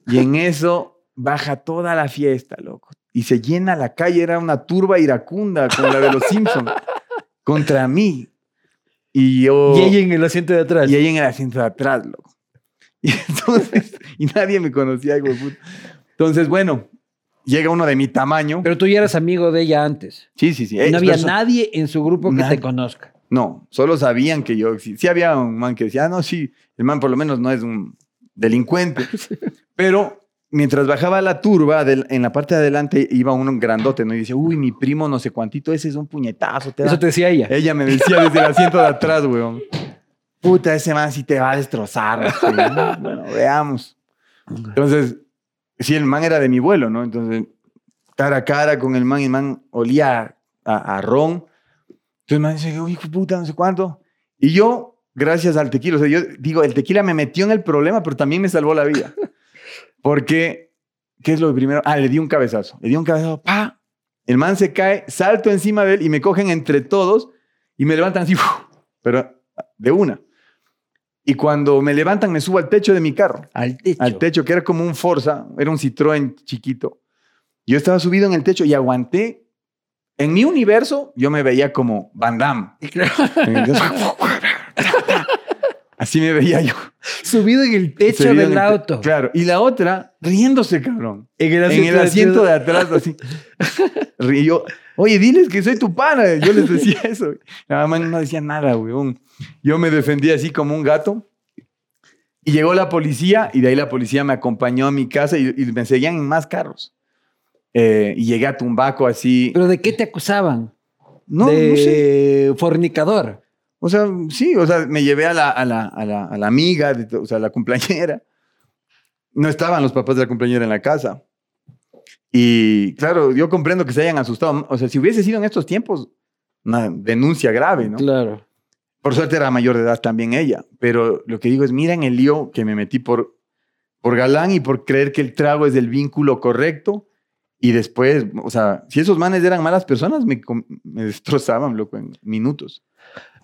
Speaker 2: Y en eso baja toda la fiesta, loco. Y se llena la calle, era una turba iracunda como la de los Simpsons, contra mí. Y yo...
Speaker 1: Y ella en el asiento de atrás.
Speaker 2: y ella en el asiento de atrás, loco. Y entonces, y nadie me conocía, hijo de puta. Entonces, bueno, llega uno de mi tamaño.
Speaker 1: Pero tú ya eras amigo de ella antes.
Speaker 2: sí, sí, sí.
Speaker 1: Y no había nadie en su grupo que
Speaker 2: Nadie.
Speaker 1: te conozca.
Speaker 2: No, solo sabían que yo sí, sí había un man que decía, ah, no, sí, el man por lo menos no es un delincuente. Pero mientras bajaba la turba, en la parte de adelante iba uno grandote, ¿no? Y dice, uy, mi primo no sé cuántito, ese es un puñetazo. Te da".
Speaker 1: Eso te decía ella.
Speaker 2: Ella me decía desde el asiento de atrás, weón. Puta, ese man sí te va a destrozar. ¿no? Bueno, veamos. Entonces, sí, el man era de mi vuelo, ¿no? Entonces, cara a cara con el man, el man olía a, a ron. Entonces, el man dice, uy, puta, no sé cuánto. Y yo, gracias al tequila, o sea, yo digo, el tequila me metió en el problema, pero también me salvó la vida. Porque, ¿qué es lo primero? Ah, le di un cabezazo. Le di un cabezazo, pa. El man se cae, salto encima de él y me cogen entre todos y me levantan así, pero de una. Y cuando me levantan, me subo al techo de mi carro
Speaker 1: Al techo.
Speaker 2: al techo, que era como un Forza, era un Citroën chiquito. Yo estaba subido en el techo y aguanté. En mi universo, yo me veía como Van Damme. Así me veía yo.
Speaker 1: Subido en el techo
Speaker 2: Subido
Speaker 1: del
Speaker 2: el te-
Speaker 1: auto.
Speaker 2: Claro. Y la otra, riéndose, cabrón.
Speaker 1: En el
Speaker 2: En el asiento de atrás, así. Y yo, oye, diles que soy tu pana. Yo les decía eso. La mamá no decía nada, weón. Yo me defendía así como un gato. Y llegó la policía y de ahí la policía me acompañó a mi casa y, y me seguían en más carros. Eh, y llegué a Tumbaco así.
Speaker 1: ¿Pero de qué te acusaban?
Speaker 2: No,
Speaker 1: de
Speaker 2: no sé.
Speaker 1: fornicador.
Speaker 2: O sea, sí, o sea, me llevé a la, a la, a la, a la amiga, de o sea, a la cumpleañera. No estaban los papás de la cumpleañera en la casa. Y claro, yo comprendo que se hayan asustado. O sea, si hubiese sido en estos tiempos, una denuncia grave, ¿no?
Speaker 1: Claro.
Speaker 2: Por suerte era mayor de edad también ella. Pero lo que digo es, miren el lío que me metí por, por galán y por creer que el trago es el vínculo correcto. Y después, o sea, si esos manes eran malas personas, me, me destrozaban, loco, en minutos.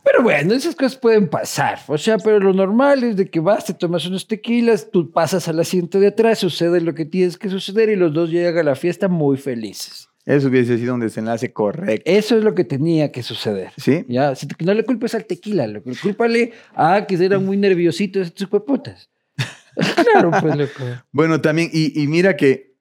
Speaker 1: Pero bueno, esas cosas pueden pasar. O sea, pero lo normal es de que vas, te tomas unos tequilas, tú pasas al asiento de atrás, sucede lo que tienes que suceder y los dos llegan a la fiesta muy felices.
Speaker 2: Eso hubiese sido un desenlace correcto.
Speaker 1: Eso es lo que tenía que suceder.
Speaker 2: ¿Sí?
Speaker 1: Ya, no le culpes al tequila, lo cúlpale a que eran muy nerviositos estos putas. claro, pues loco.
Speaker 2: Bueno, también, y, y mira que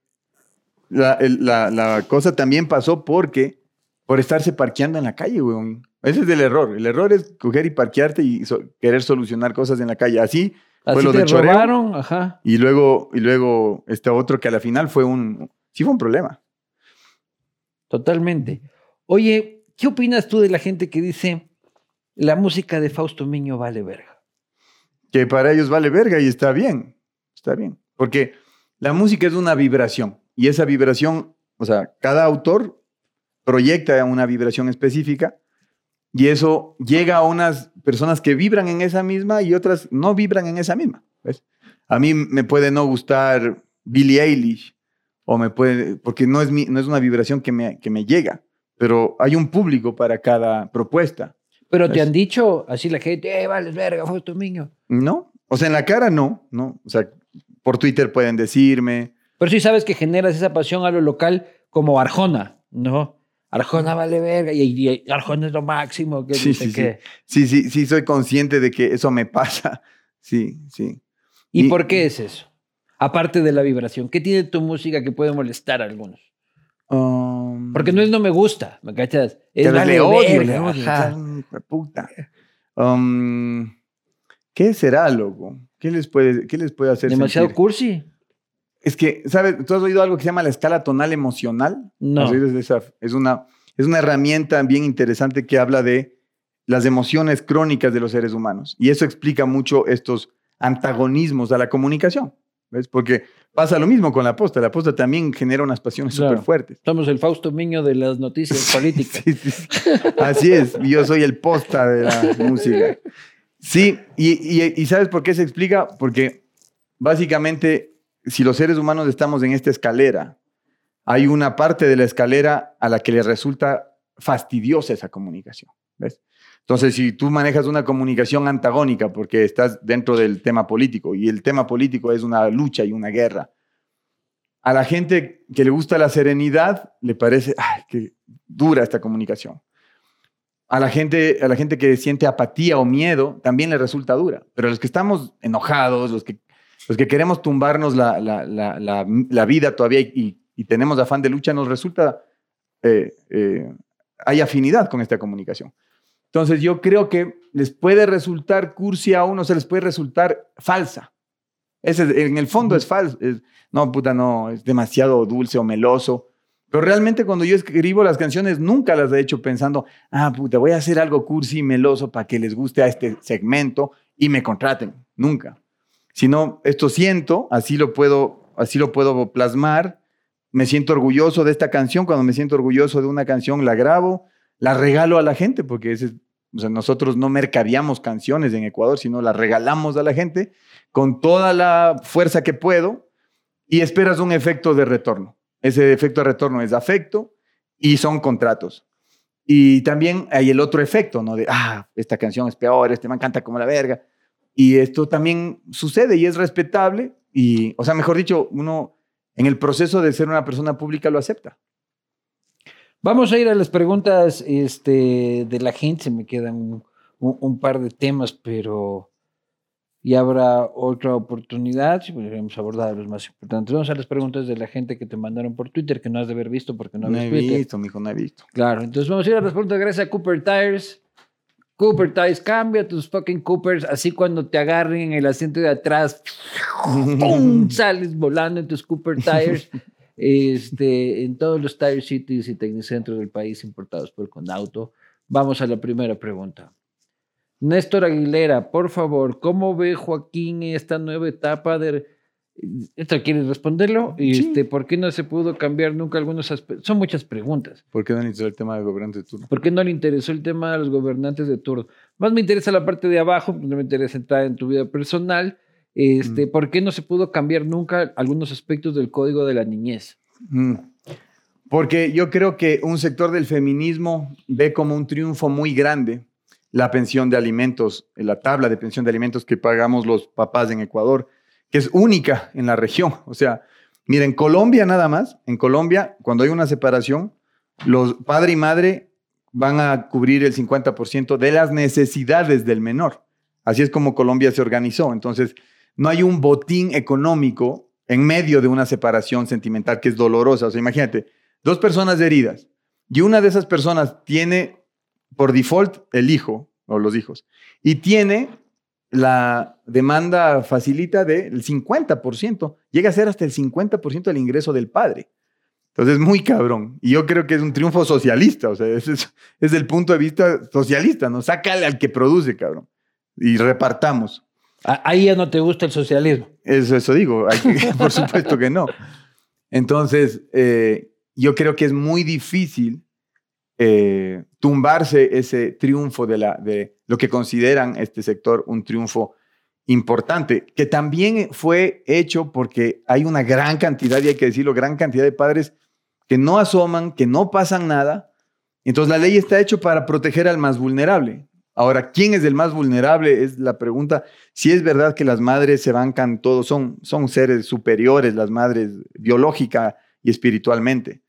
Speaker 2: la, el- la- la cosa también pasó porque, por estarse parqueando en la calle, weón. Ese es el error. El error es coger y parquearte y so- querer solucionar cosas en la calle. Así fue
Speaker 1: Así
Speaker 2: lo
Speaker 1: te
Speaker 2: de choreo.
Speaker 1: robaron, ajá.
Speaker 2: Y luego, y luego este otro que a la final fue un, sí fue un problema.
Speaker 1: Totalmente. Oye, ¿qué opinas tú de la gente que dice la música de Fausto Miño vale verga?
Speaker 2: Que para ellos vale verga y está bien, está bien. Porque la música es una vibración y esa vibración, o sea, cada autor proyecta una vibración específica y eso llega a unas personas que vibran en esa misma y otras no vibran en esa misma. ¿ves? A mí me puede no gustar Billie Eilish o me puede, porque no es, mi- no es una vibración que me, que me llega, pero hay un público para cada propuesta.
Speaker 1: Pero te
Speaker 2: Es- Pues
Speaker 1: han dicho así la gente, eh, vale verga, Fausto Miño.
Speaker 2: No, o sea, en la cara no, no. O sea, por Twitter pueden decirme,
Speaker 1: Pero sí sabes que generas esa pasión a lo local como Arjona, ¿no? Arjona vale verga y, y Arjona es lo máximo. Que
Speaker 2: Sí,
Speaker 1: dice
Speaker 2: sí, sí.
Speaker 1: que...
Speaker 2: sí, sí, sí, soy consciente de que eso me pasa. Sí, sí.
Speaker 1: ¿Y,
Speaker 2: Y-
Speaker 1: por qué es eso? Aparte de la vibración, ¿qué tiene tu música que puede molestar a algunos?
Speaker 2: Um,
Speaker 1: Porque no es no me gusta, ¿me cachas? Es vale
Speaker 2: le odio,
Speaker 1: verga,
Speaker 2: le odio. puta. Um, ¿Qué será, loco? ¿Qué les puede, qué les puede hacer
Speaker 1: Demasiado
Speaker 2: sentir?
Speaker 1: cursi.
Speaker 2: Es que, ¿sabes? ¿Tú has oído algo que se llama la escala tonal emocional?
Speaker 1: No.
Speaker 2: ¿Has oído de esa? Es una, es una herramienta bien interesante que habla de las emociones crónicas de los seres humanos. Y eso explica mucho estos antagonismos a la comunicación. ¿Ves? Porque pasa lo mismo con la posta. La posta también genera unas pasiones
Speaker 1: Claro.
Speaker 2: súper fuertes.
Speaker 1: Somos el Fausto Miño de las noticias políticas.
Speaker 2: Sí, sí, sí. Así es. Yo soy el posta de la música. Sí, y, y- y ¿sabes por qué se explica? Porque básicamente, si los seres humanos estamos en esta escalera, hay una parte de la escalera a la que le resulta fastidiosa esa comunicación. ¿Ves? Entonces, si tú manejas una comunicación antagónica porque estás dentro del tema político y el tema político es una lucha y una guerra, a la gente que le gusta la serenidad le parece, qué dura esta comunicación. A la, gente, a la gente que siente apatía o miedo también le resulta dura. Pero los que estamos enojados, los que, los que queremos tumbarnos la, la- la- la- vida todavía y, y tenemos afán de lucha, nos resulta, eh, eh, hay afinidad con esta comunicación. Entonces yo creo que les puede resultar cursi a uno, se les puede resultar falsa. Ese, es- en el fondo es falso. es- no, puta, no, es demasiado dulce o meloso. Pero realmente cuando yo escribo las canciones nunca las he hecho pensando, ah, puta, voy a hacer algo cursi y meloso para que les guste a este segmento y me contraten. Nunca. Sino esto siento, así lo puedo, así lo puedo plasmar. Me siento orgulloso de esta canción. Cuando me siento orgulloso de una canción, la grabo, la regalo a la gente, porque ese nosotros no mercadeamos canciones en Ecuador, sino las regalamos a la gente con toda la fuerza que puedo y esperas un efecto de retorno. Ese efecto de retorno es afecto y son contratos. Y también hay el otro efecto, ¿no? De, ah, esta canción es peor, este man canta como la verga. Y esto también sucede y es respetable. Y, o sea, mejor dicho, uno en el proceso de ser una persona pública lo acepta.
Speaker 1: Vamos a ir a las preguntas este, de la gente. Se me quedan un, un- un par de temas, pero ya habrá otra oportunidad. Si podríamos abordar los más importantes. Vamos a las preguntas de la gente que te mandaron por Twitter, que no has de haber visto porque no,
Speaker 2: No, he
Speaker 1: Twitter.
Speaker 2: visto, mijo, no he visto.
Speaker 1: Claro, entonces vamos a ir a las preguntas gracias a Cooper Tires. Cooper Tires, cambia tus fucking Coopers, así cuando te agarren en el asiento de atrás, ¡pum! sales volando en tus Cooper Tires. Este, en todos los Tire Cities y Tecnicentros del país importados por Conauto. Vamos a la primera pregunta. Néstor Aguilera, por favor, ¿cómo ve Joaquín esta nueva etapa de... ¿Esto quieres responderlo?
Speaker 2: Sí.
Speaker 1: Este, ¿Por qué no se pudo cambiar nunca algunos aspectos? Son muchas preguntas.
Speaker 2: ¿Por qué no han el tema del gobernante de turno?
Speaker 1: ¿Por qué no le interesó el tema de los gobernantes de turno? Más me interesa la parte de abajo, no me interesa entrar en tu vida personal. Este,
Speaker 2: Mm.
Speaker 1: ¿Por qué no se pudo cambiar nunca algunos aspectos del código de la niñez?
Speaker 2: Mm. Porque yo creo que un sector del feminismo ve como un triunfo muy grande la pensión de alimentos, la tabla de pensión de alimentos que pagamos los papás en Ecuador, que es única en la región. O sea, miren, Colombia nada más, en Colombia, cuando hay una separación, los padre y madre van a cubrir el 50% de las necesidades del menor. Así es como Colombia se organizó. Entonces, no hay un botín económico en medio de una separación sentimental que es dolorosa. O sea, imagínate, dos personas heridas y una de esas personas tiene por default el hijo o los hijos y tiene la demanda facilita del 50%, llega a ser hasta el 50% del ingreso del padre. Entonces es muy cabrón. Y yo creo que es un triunfo socialista, o sea, es, es, el punto de vista socialista, ¿no? Sácale al que produce, cabrón. Y repartamos.
Speaker 1: Ahí ya no te gusta el socialismo.
Speaker 2: Eso, eso digo, por supuesto que no. Entonces, eh, yo creo que es muy difícil eh, tumbarse ese triunfo de, la, de lo que consideran este sector un triunfo importante, que también fue hecho porque hay una gran cantidad, y hay que decirlo, gran cantidad de padres que no asoman, que no pasan nada. Entonces la ley está hecha para proteger al más vulnerable. Ahora, ¿quién es el más vulnerable? Es la pregunta. Si es verdad que las madres se bancan todos, son, son seres superiores, las madres biológica y espiritualmente.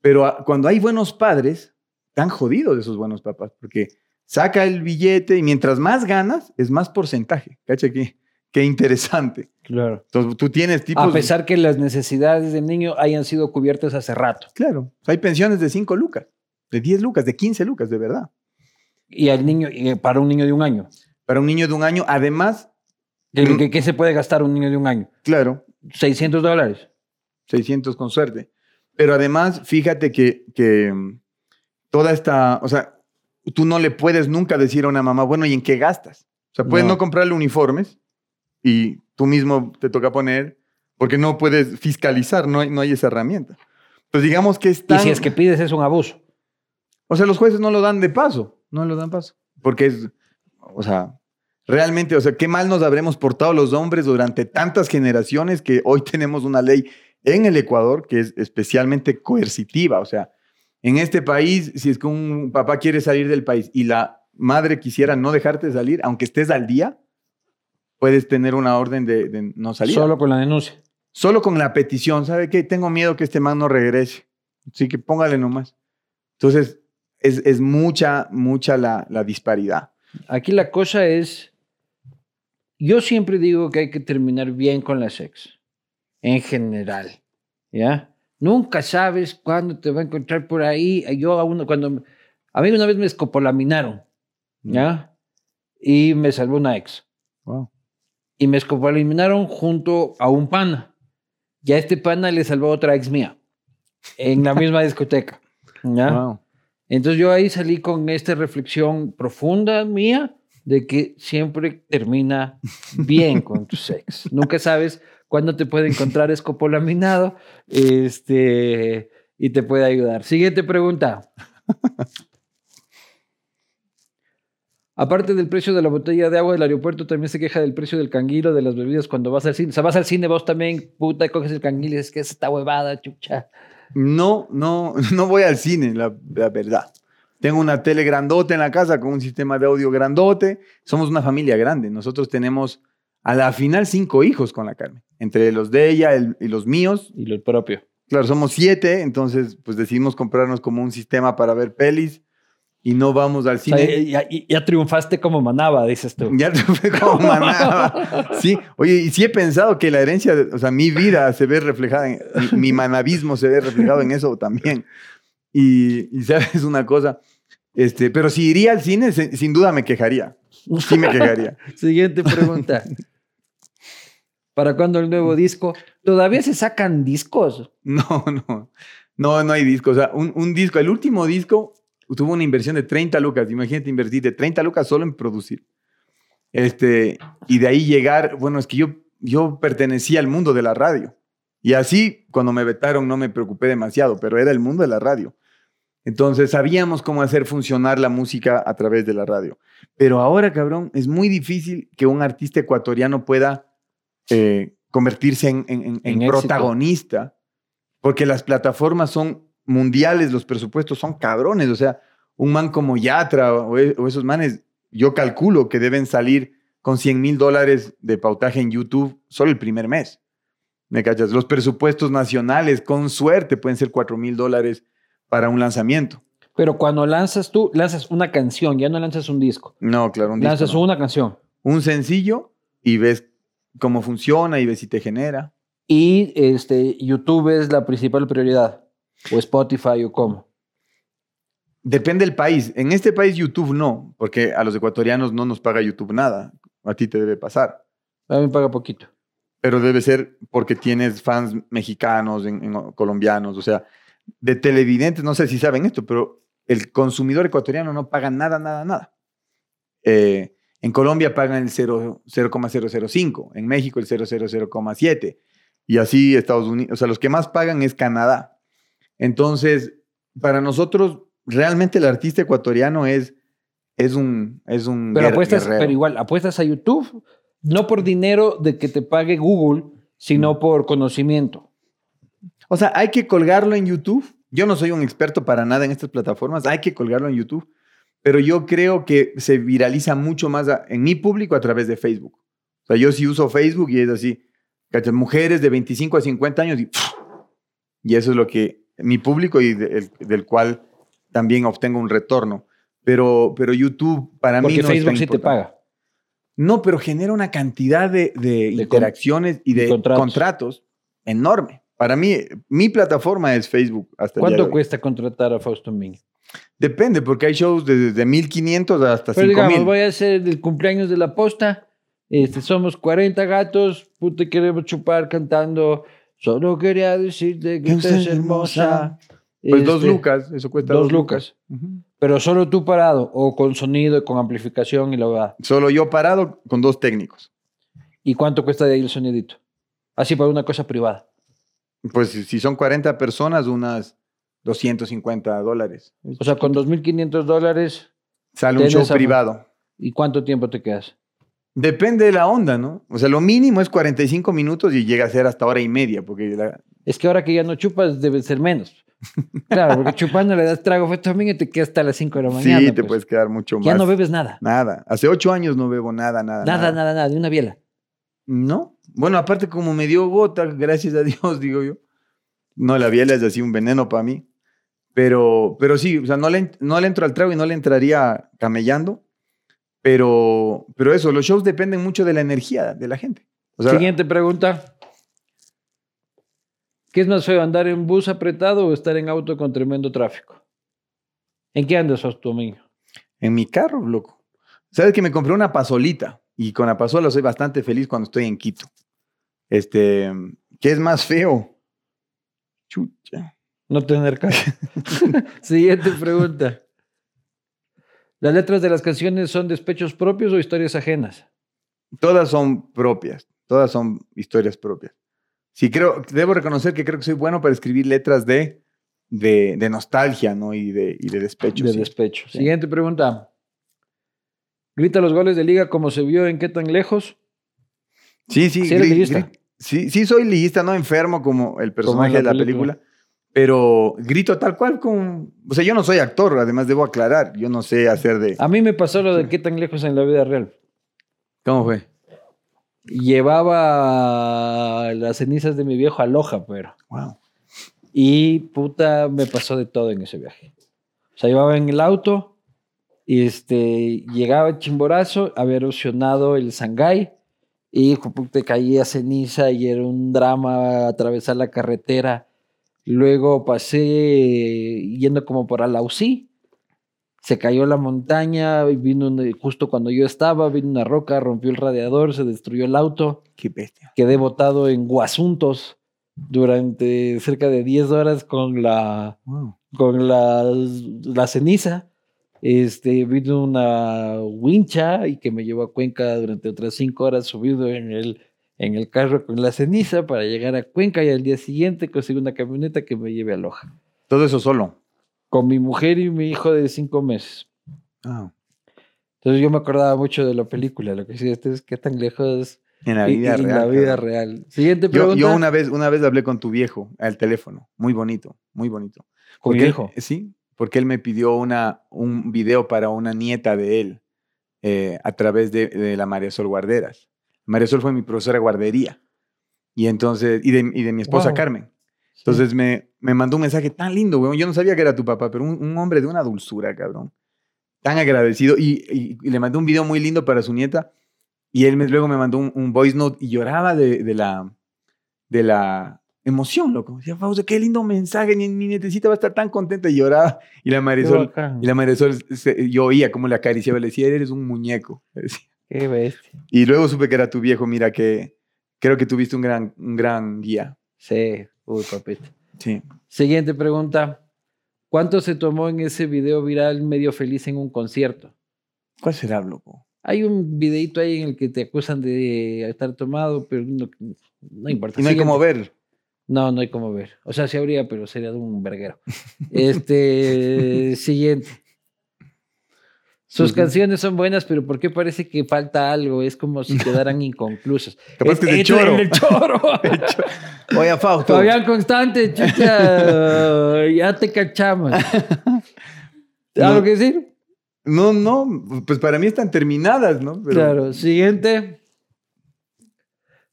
Speaker 2: Pero cuando hay buenos padres, están jodidos esos buenos papás, porque saca el billete y mientras más ganas, es más porcentaje. ¿Cacha qué? Qué interesante.
Speaker 1: Claro.
Speaker 2: Entonces tú tienes tipos...
Speaker 1: A pesar que las necesidades del niño hayan sido cubiertas hace rato.
Speaker 2: Claro. Hay pensiones de 5 lucas, de 10 lucas, de 15 lucas, de verdad.
Speaker 1: Y al niño, para un niño de un año.
Speaker 2: Para un niño de un año, además...
Speaker 1: ¿Qué, qué se puede gastar un niño de un año?
Speaker 2: Claro.
Speaker 1: 600 dólares.
Speaker 2: 600 con suerte. Pero además, fíjate que, que mm, toda esta, o sea, tú no le puedes nunca decir a una mamá, bueno, ¿y en qué gastas? O sea, puedes no, comprarle uniformes y tú mismo te toca poner, porque no puedes fiscalizar, no hay, no hay esa herramienta. Pues digamos que está.
Speaker 1: Y si es que pides es un abuso.
Speaker 2: O sea, los jueces no lo dan de paso, no lo dan paso. Porque es, o sea, realmente, o sea, qué mal nos habremos portado los hombres durante tantas generaciones que hoy tenemos una ley en el Ecuador, que es especialmente coercitiva. O sea, en este país, si es que un papá quiere salir del país y la madre quisiera no dejarte salir, aunque estés al día, puedes tener una orden de, no salir.
Speaker 1: Solo con la denuncia.
Speaker 2: Solo con la petición. ¿Sabe qué? Tengo miedo que este man no regrese. Así que póngale nomás. Entonces, es, mucha, mucha la, la disparidad.
Speaker 1: Aquí la cosa es, yo siempre digo que hay que terminar bien con la sexo en general, ¿ya? Nunca sabes cuándo te va a encontrar por ahí. Yo a uno, cuando, a mí una vez me escopolaminaron, mm. ¿ya? Y me salvó una ex. Wow. Y me escopolaminaron junto a un pana. Y a este pana le salvó otra ex mía, en la misma discoteca, ¿ya? Wow. Entonces yo ahí salí con esta reflexión profunda mía de que siempre termina bien con tu ex. Nunca sabes cuándo te puede encontrar escopolaminado este, y te puede ayudar. Siguiente pregunta. Aparte del precio de la botella de agua del aeropuerto, también se queja del precio del canguilo, de las bebidas cuando vas al cine. O sea, vas al cine vos también, puta, coges el canguilo y dices que es esta huevada, chucha.
Speaker 2: No, no, no voy al cine, la, la verdad. Tengo una tele grandote en la casa con un sistema de audio grandote. Somos una familia grande. Nosotros tenemos a la final cinco hijos con la Carmen, entre los de ella y los míos.
Speaker 1: Y los propio.
Speaker 2: Claro, somos siete, entonces pues decidimos comprarnos como un sistema para ver pelis y no vamos al cine.
Speaker 1: ya, triunfaste como manaba, dices tú.
Speaker 2: Ya triunfé como manaba. sí, oye, y sí he pensado que la herencia, o sea, mi vida se ve reflejada, en, mi, manavismo se ve reflejado en eso también. Y, y, sabes una cosa, este, pero si iría al cine, sin duda me quejaría. Sí me quejaría.
Speaker 1: Siguiente pregunta. ¿Para cuándo el nuevo disco? ¿Todavía se sacan discos?
Speaker 2: No, no. No, no hay discos. O sea, un, disco, el último disco tuvo una inversión de 30 lucas. Imagínate invertir de 30 lucas solo en producir. Este, y de ahí llegar, bueno, es que yo, yo pertenecía al mundo de la radio. Y así, cuando me vetaron, no me preocupé demasiado, pero era el mundo de la radio. Entonces sabíamos cómo hacer funcionar la música a través de la radio. Pero ahora, cabrón, es muy difícil que un artista ecuatoriano pueda eh, convertirse en, protagonista, porque las plataformas son mundiales, los presupuestos son cabrones. O sea, un man como Yatra o, e- o esos manes, yo calculo que deben salir con 100 mil dólares de pautaje en YouTube solo el primer mes. ¿Me cachas? Los presupuestos nacionales, con suerte, pueden ser 4 mil dólares para un lanzamiento.
Speaker 1: Pero cuando lanzas tú, lanzas una canción, ya no lanzas un disco.
Speaker 2: No, claro, un disco
Speaker 1: lanzas
Speaker 2: no.
Speaker 1: una canción.
Speaker 2: un sencillo y ves cómo funciona y ves si te genera.
Speaker 1: Y este, YouTube es la principal prioridad. O Spotify o cómo.
Speaker 2: Depende del país. En este país YouTube no, porque a los ecuatorianos no nos paga YouTube nada. A ti te debe pasar.
Speaker 1: A mí me paga poquito.
Speaker 2: Pero debe ser porque tienes fans mexicanos, en- en- colombianos, o sea, de televidentes, no sé si saben esto, pero el consumidor ecuatoriano no paga nada, nada, nada. Eh, en Colombia pagan el 0 0,005, en México el 0,00,7 y así Estados Unidos, o sea, los que más pagan es Canadá. Entonces, para nosotros, realmente el artista ecuatoriano es, es un, es un
Speaker 1: Pero apuestas,
Speaker 2: guerrero.
Speaker 1: pero igual, apuestas a YouTube, no por dinero de que te pague Google, sino por conocimiento.
Speaker 2: O sea, hay que colgarlo en YouTube. Yo no soy un experto para nada en estas plataformas, hay que colgarlo en YouTube. Pero yo creo que se viraliza mucho más a- en mi público a través de Facebook. O sea, yo sí uso Facebook y es así. ¿cachai? Mujeres de 25 a 50 años y, y eso es lo que mi público y de- el- del cual también obtengo un retorno. Pero, pero YouTube para mí no es tan
Speaker 1: Facebook sí te paga.
Speaker 2: No, pero genera una cantidad de, de interacciones y de
Speaker 1: contratos.
Speaker 2: contratos. enorme. Para mí, mi plataforma es Facebook hasta
Speaker 1: ¿Cuánto cuesta contratar a Fausto Miño?
Speaker 2: Depende, porque hay shows desde de 1500 hasta
Speaker 1: Pero
Speaker 2: 5000.
Speaker 1: digamos, voy a hacer el cumpleaños de la posta. Este, somos 40 gatos, puta, queremos chupar cantando. Solo quería decirte que estás hermosa.
Speaker 2: Pues dos
Speaker 1: Este,
Speaker 2: lucas, eso cuesta
Speaker 1: Dos lucas.
Speaker 2: Ujú.
Speaker 1: Pero solo tú parado, o con sonido, con amplificación y la verdad.
Speaker 2: Solo yo parado con dos técnicos.
Speaker 1: ¿Y cuánto cuesta de ahí el sonidito? Así para una cosa privada.
Speaker 2: Pues si son 40 personas, unas 250 dólares.
Speaker 1: O sea, con 2.500 dólares,
Speaker 2: Sale un show
Speaker 1: a-
Speaker 2: privado.
Speaker 1: ¿y cuánto tiempo te quedas?
Speaker 2: Depende de la onda, ¿no? O sea, lo mínimo es 45 minutos y llega a ser hasta hora y media, porque la-
Speaker 1: Es que ahora que ya no chupas, debe ser menos. Claro, porque chupando le das trago Fausto Miño y te quedas hasta las 5 de la mañana.
Speaker 2: sí, te
Speaker 1: pues.
Speaker 2: puedes quedar mucho más.
Speaker 1: Ya no bebes nada.
Speaker 2: Nada. Hace ocho años no bebo nada, nada.
Speaker 1: Nada, nada, nada, de una biela.
Speaker 2: No. Bueno, aparte como me dio gota, gracias a Dios, digo yo. No, la biela es así un veneno para mí. Pero, pero sí, o sea, no le, no le entro al trago y no le entraría camellando. Pero, pero eso, los shows dependen mucho de la energía de la gente. O sea,
Speaker 1: Siguiente pregunta. ¿Qué es más feo, andar en bus apretado o estar en auto con tremendo tráfico? ¿En qué andas, Fausto Miño?
Speaker 2: en mi carro, loco. Sabes que me compré una pasolita y con la pasola soy bastante feliz cuando estoy en Quito. Este, ¿qué es más feo? Chucha.
Speaker 1: No tener cara. Siguiente pregunta. ¿Las letras de las canciones son despechos propios o historias ajenas?
Speaker 2: Todas son propias, todas son historias propias. Sí, creo, debo reconocer que creo que soy bueno para escribir letras de, de, de nostalgia, ¿no? Y de, y de despecho.
Speaker 1: de
Speaker 2: sí.
Speaker 1: despecho.
Speaker 2: Sí.
Speaker 1: Siguiente pregunta. ¿Grita los goles de liga como se vio en qué tan lejos?
Speaker 2: Sí, sí,
Speaker 1: Sí eres
Speaker 2: gri-
Speaker 1: liguista.
Speaker 2: gri- sí, sí soy liguista, no enfermo como el personaje de la
Speaker 1: película.
Speaker 2: película, pero grito tal cual como... O sea, yo no soy actor, además debo aclarar, yo no sé hacer de...
Speaker 1: A mí me pasó lo de qué tan lejos en la vida real.
Speaker 2: ¿Cómo fue?
Speaker 1: Llevaba las cenizas de mi viejo a Loja, pero.
Speaker 2: Wow.
Speaker 1: Y puta, me pasó de todo en ese viaje. O sea, llevaba en el auto y este, llegaba Chimborazo, había erosionado el Sangay y puta, caía ceniza y era un drama atravesar la carretera. Luego pasé yendo como por Alausí. Se cayó la montaña, vino justo cuando yo estaba, vino una roca, rompió el radiador, se destruyó el auto
Speaker 2: Qué bestia.
Speaker 1: quedé botado en Guasuntos durante cerca de 10 horas con la,
Speaker 2: Wow.
Speaker 1: con la, la ceniza. Este, vino una wincha y que me llevó a Cuenca durante otras 5 horas subido en el, en el carro con la ceniza para llegar a Cuenca y al día siguiente conseguí una camioneta que me lleve a Loja.
Speaker 2: Todo eso solo.
Speaker 1: Con mi mujer y mi hijo de 5 meses.
Speaker 2: Ah.
Speaker 1: Entonces yo me acordaba mucho de la película, lo que decía, este es qué tan lejos
Speaker 2: En la vida
Speaker 1: y en
Speaker 2: real.
Speaker 1: la vida real. Siguiente
Speaker 2: Yo,
Speaker 1: pregunta.
Speaker 2: yo una vez, una vez hablé con tu viejo al teléfono. Muy bonito, muy bonito.
Speaker 1: ¿Con mi viejo?
Speaker 2: Sí, porque él me pidió una, un video para una nieta de él eh, a través de, de la María Sol Guarderas. María Sol fue mi profesora de guardería. Y entonces, y de, y de mi esposa
Speaker 1: Wow.
Speaker 2: Carmen. Entonces me, me mandó un mensaje tan lindo, weón. Yo no sabía que era tu papá, pero un, un hombre de una dulzura, cabrón. Tan agradecido. Y, y- y le mandó un video muy lindo para su nieta. Y él me- luego me mandó un, un voice note y lloraba de, de la, de la emoción, loco. Decía, Fausto, qué lindo mensaje. Mi, mi nietecita va a estar tan contenta. Y lloraba. Y la Marisol, y la Marisol se- yo oía cómo le acariciaba. Le decía, eres un muñeco.
Speaker 1: Qué bestia.
Speaker 2: Y luego supe que era tu viejo. Mira que creo que tuviste un gran, un gran guía.
Speaker 1: Sí, uy, papito.
Speaker 2: Sí.
Speaker 1: Siguiente pregunta. ¿Cuánto se tomó en ese video viral medio feliz en un concierto?
Speaker 2: ¿Cuál será, loco?
Speaker 1: Hay un videito ahí en el que te acusan de estar tomado, pero no, no importa.
Speaker 2: Y no hay como
Speaker 1: Siguiente.
Speaker 2: ver.
Speaker 1: No, no hay como ver. O sea, sí habría, pero sería de un verguero. Este, siguiente. Sus canciones son buenas, pero ¿por qué parece que falta algo? Es como si quedaran inconclusas.
Speaker 2: Capaz que es
Speaker 1: el-
Speaker 2: choro.
Speaker 1: el choro.
Speaker 2: Oye, Fausto.
Speaker 1: Fabián Constante, chucha, ya te cachamos. ¿Algo
Speaker 2: No.
Speaker 1: que decir?
Speaker 2: No, no, pues para mí están terminadas, ¿no? Pero-
Speaker 1: Claro. Siguiente.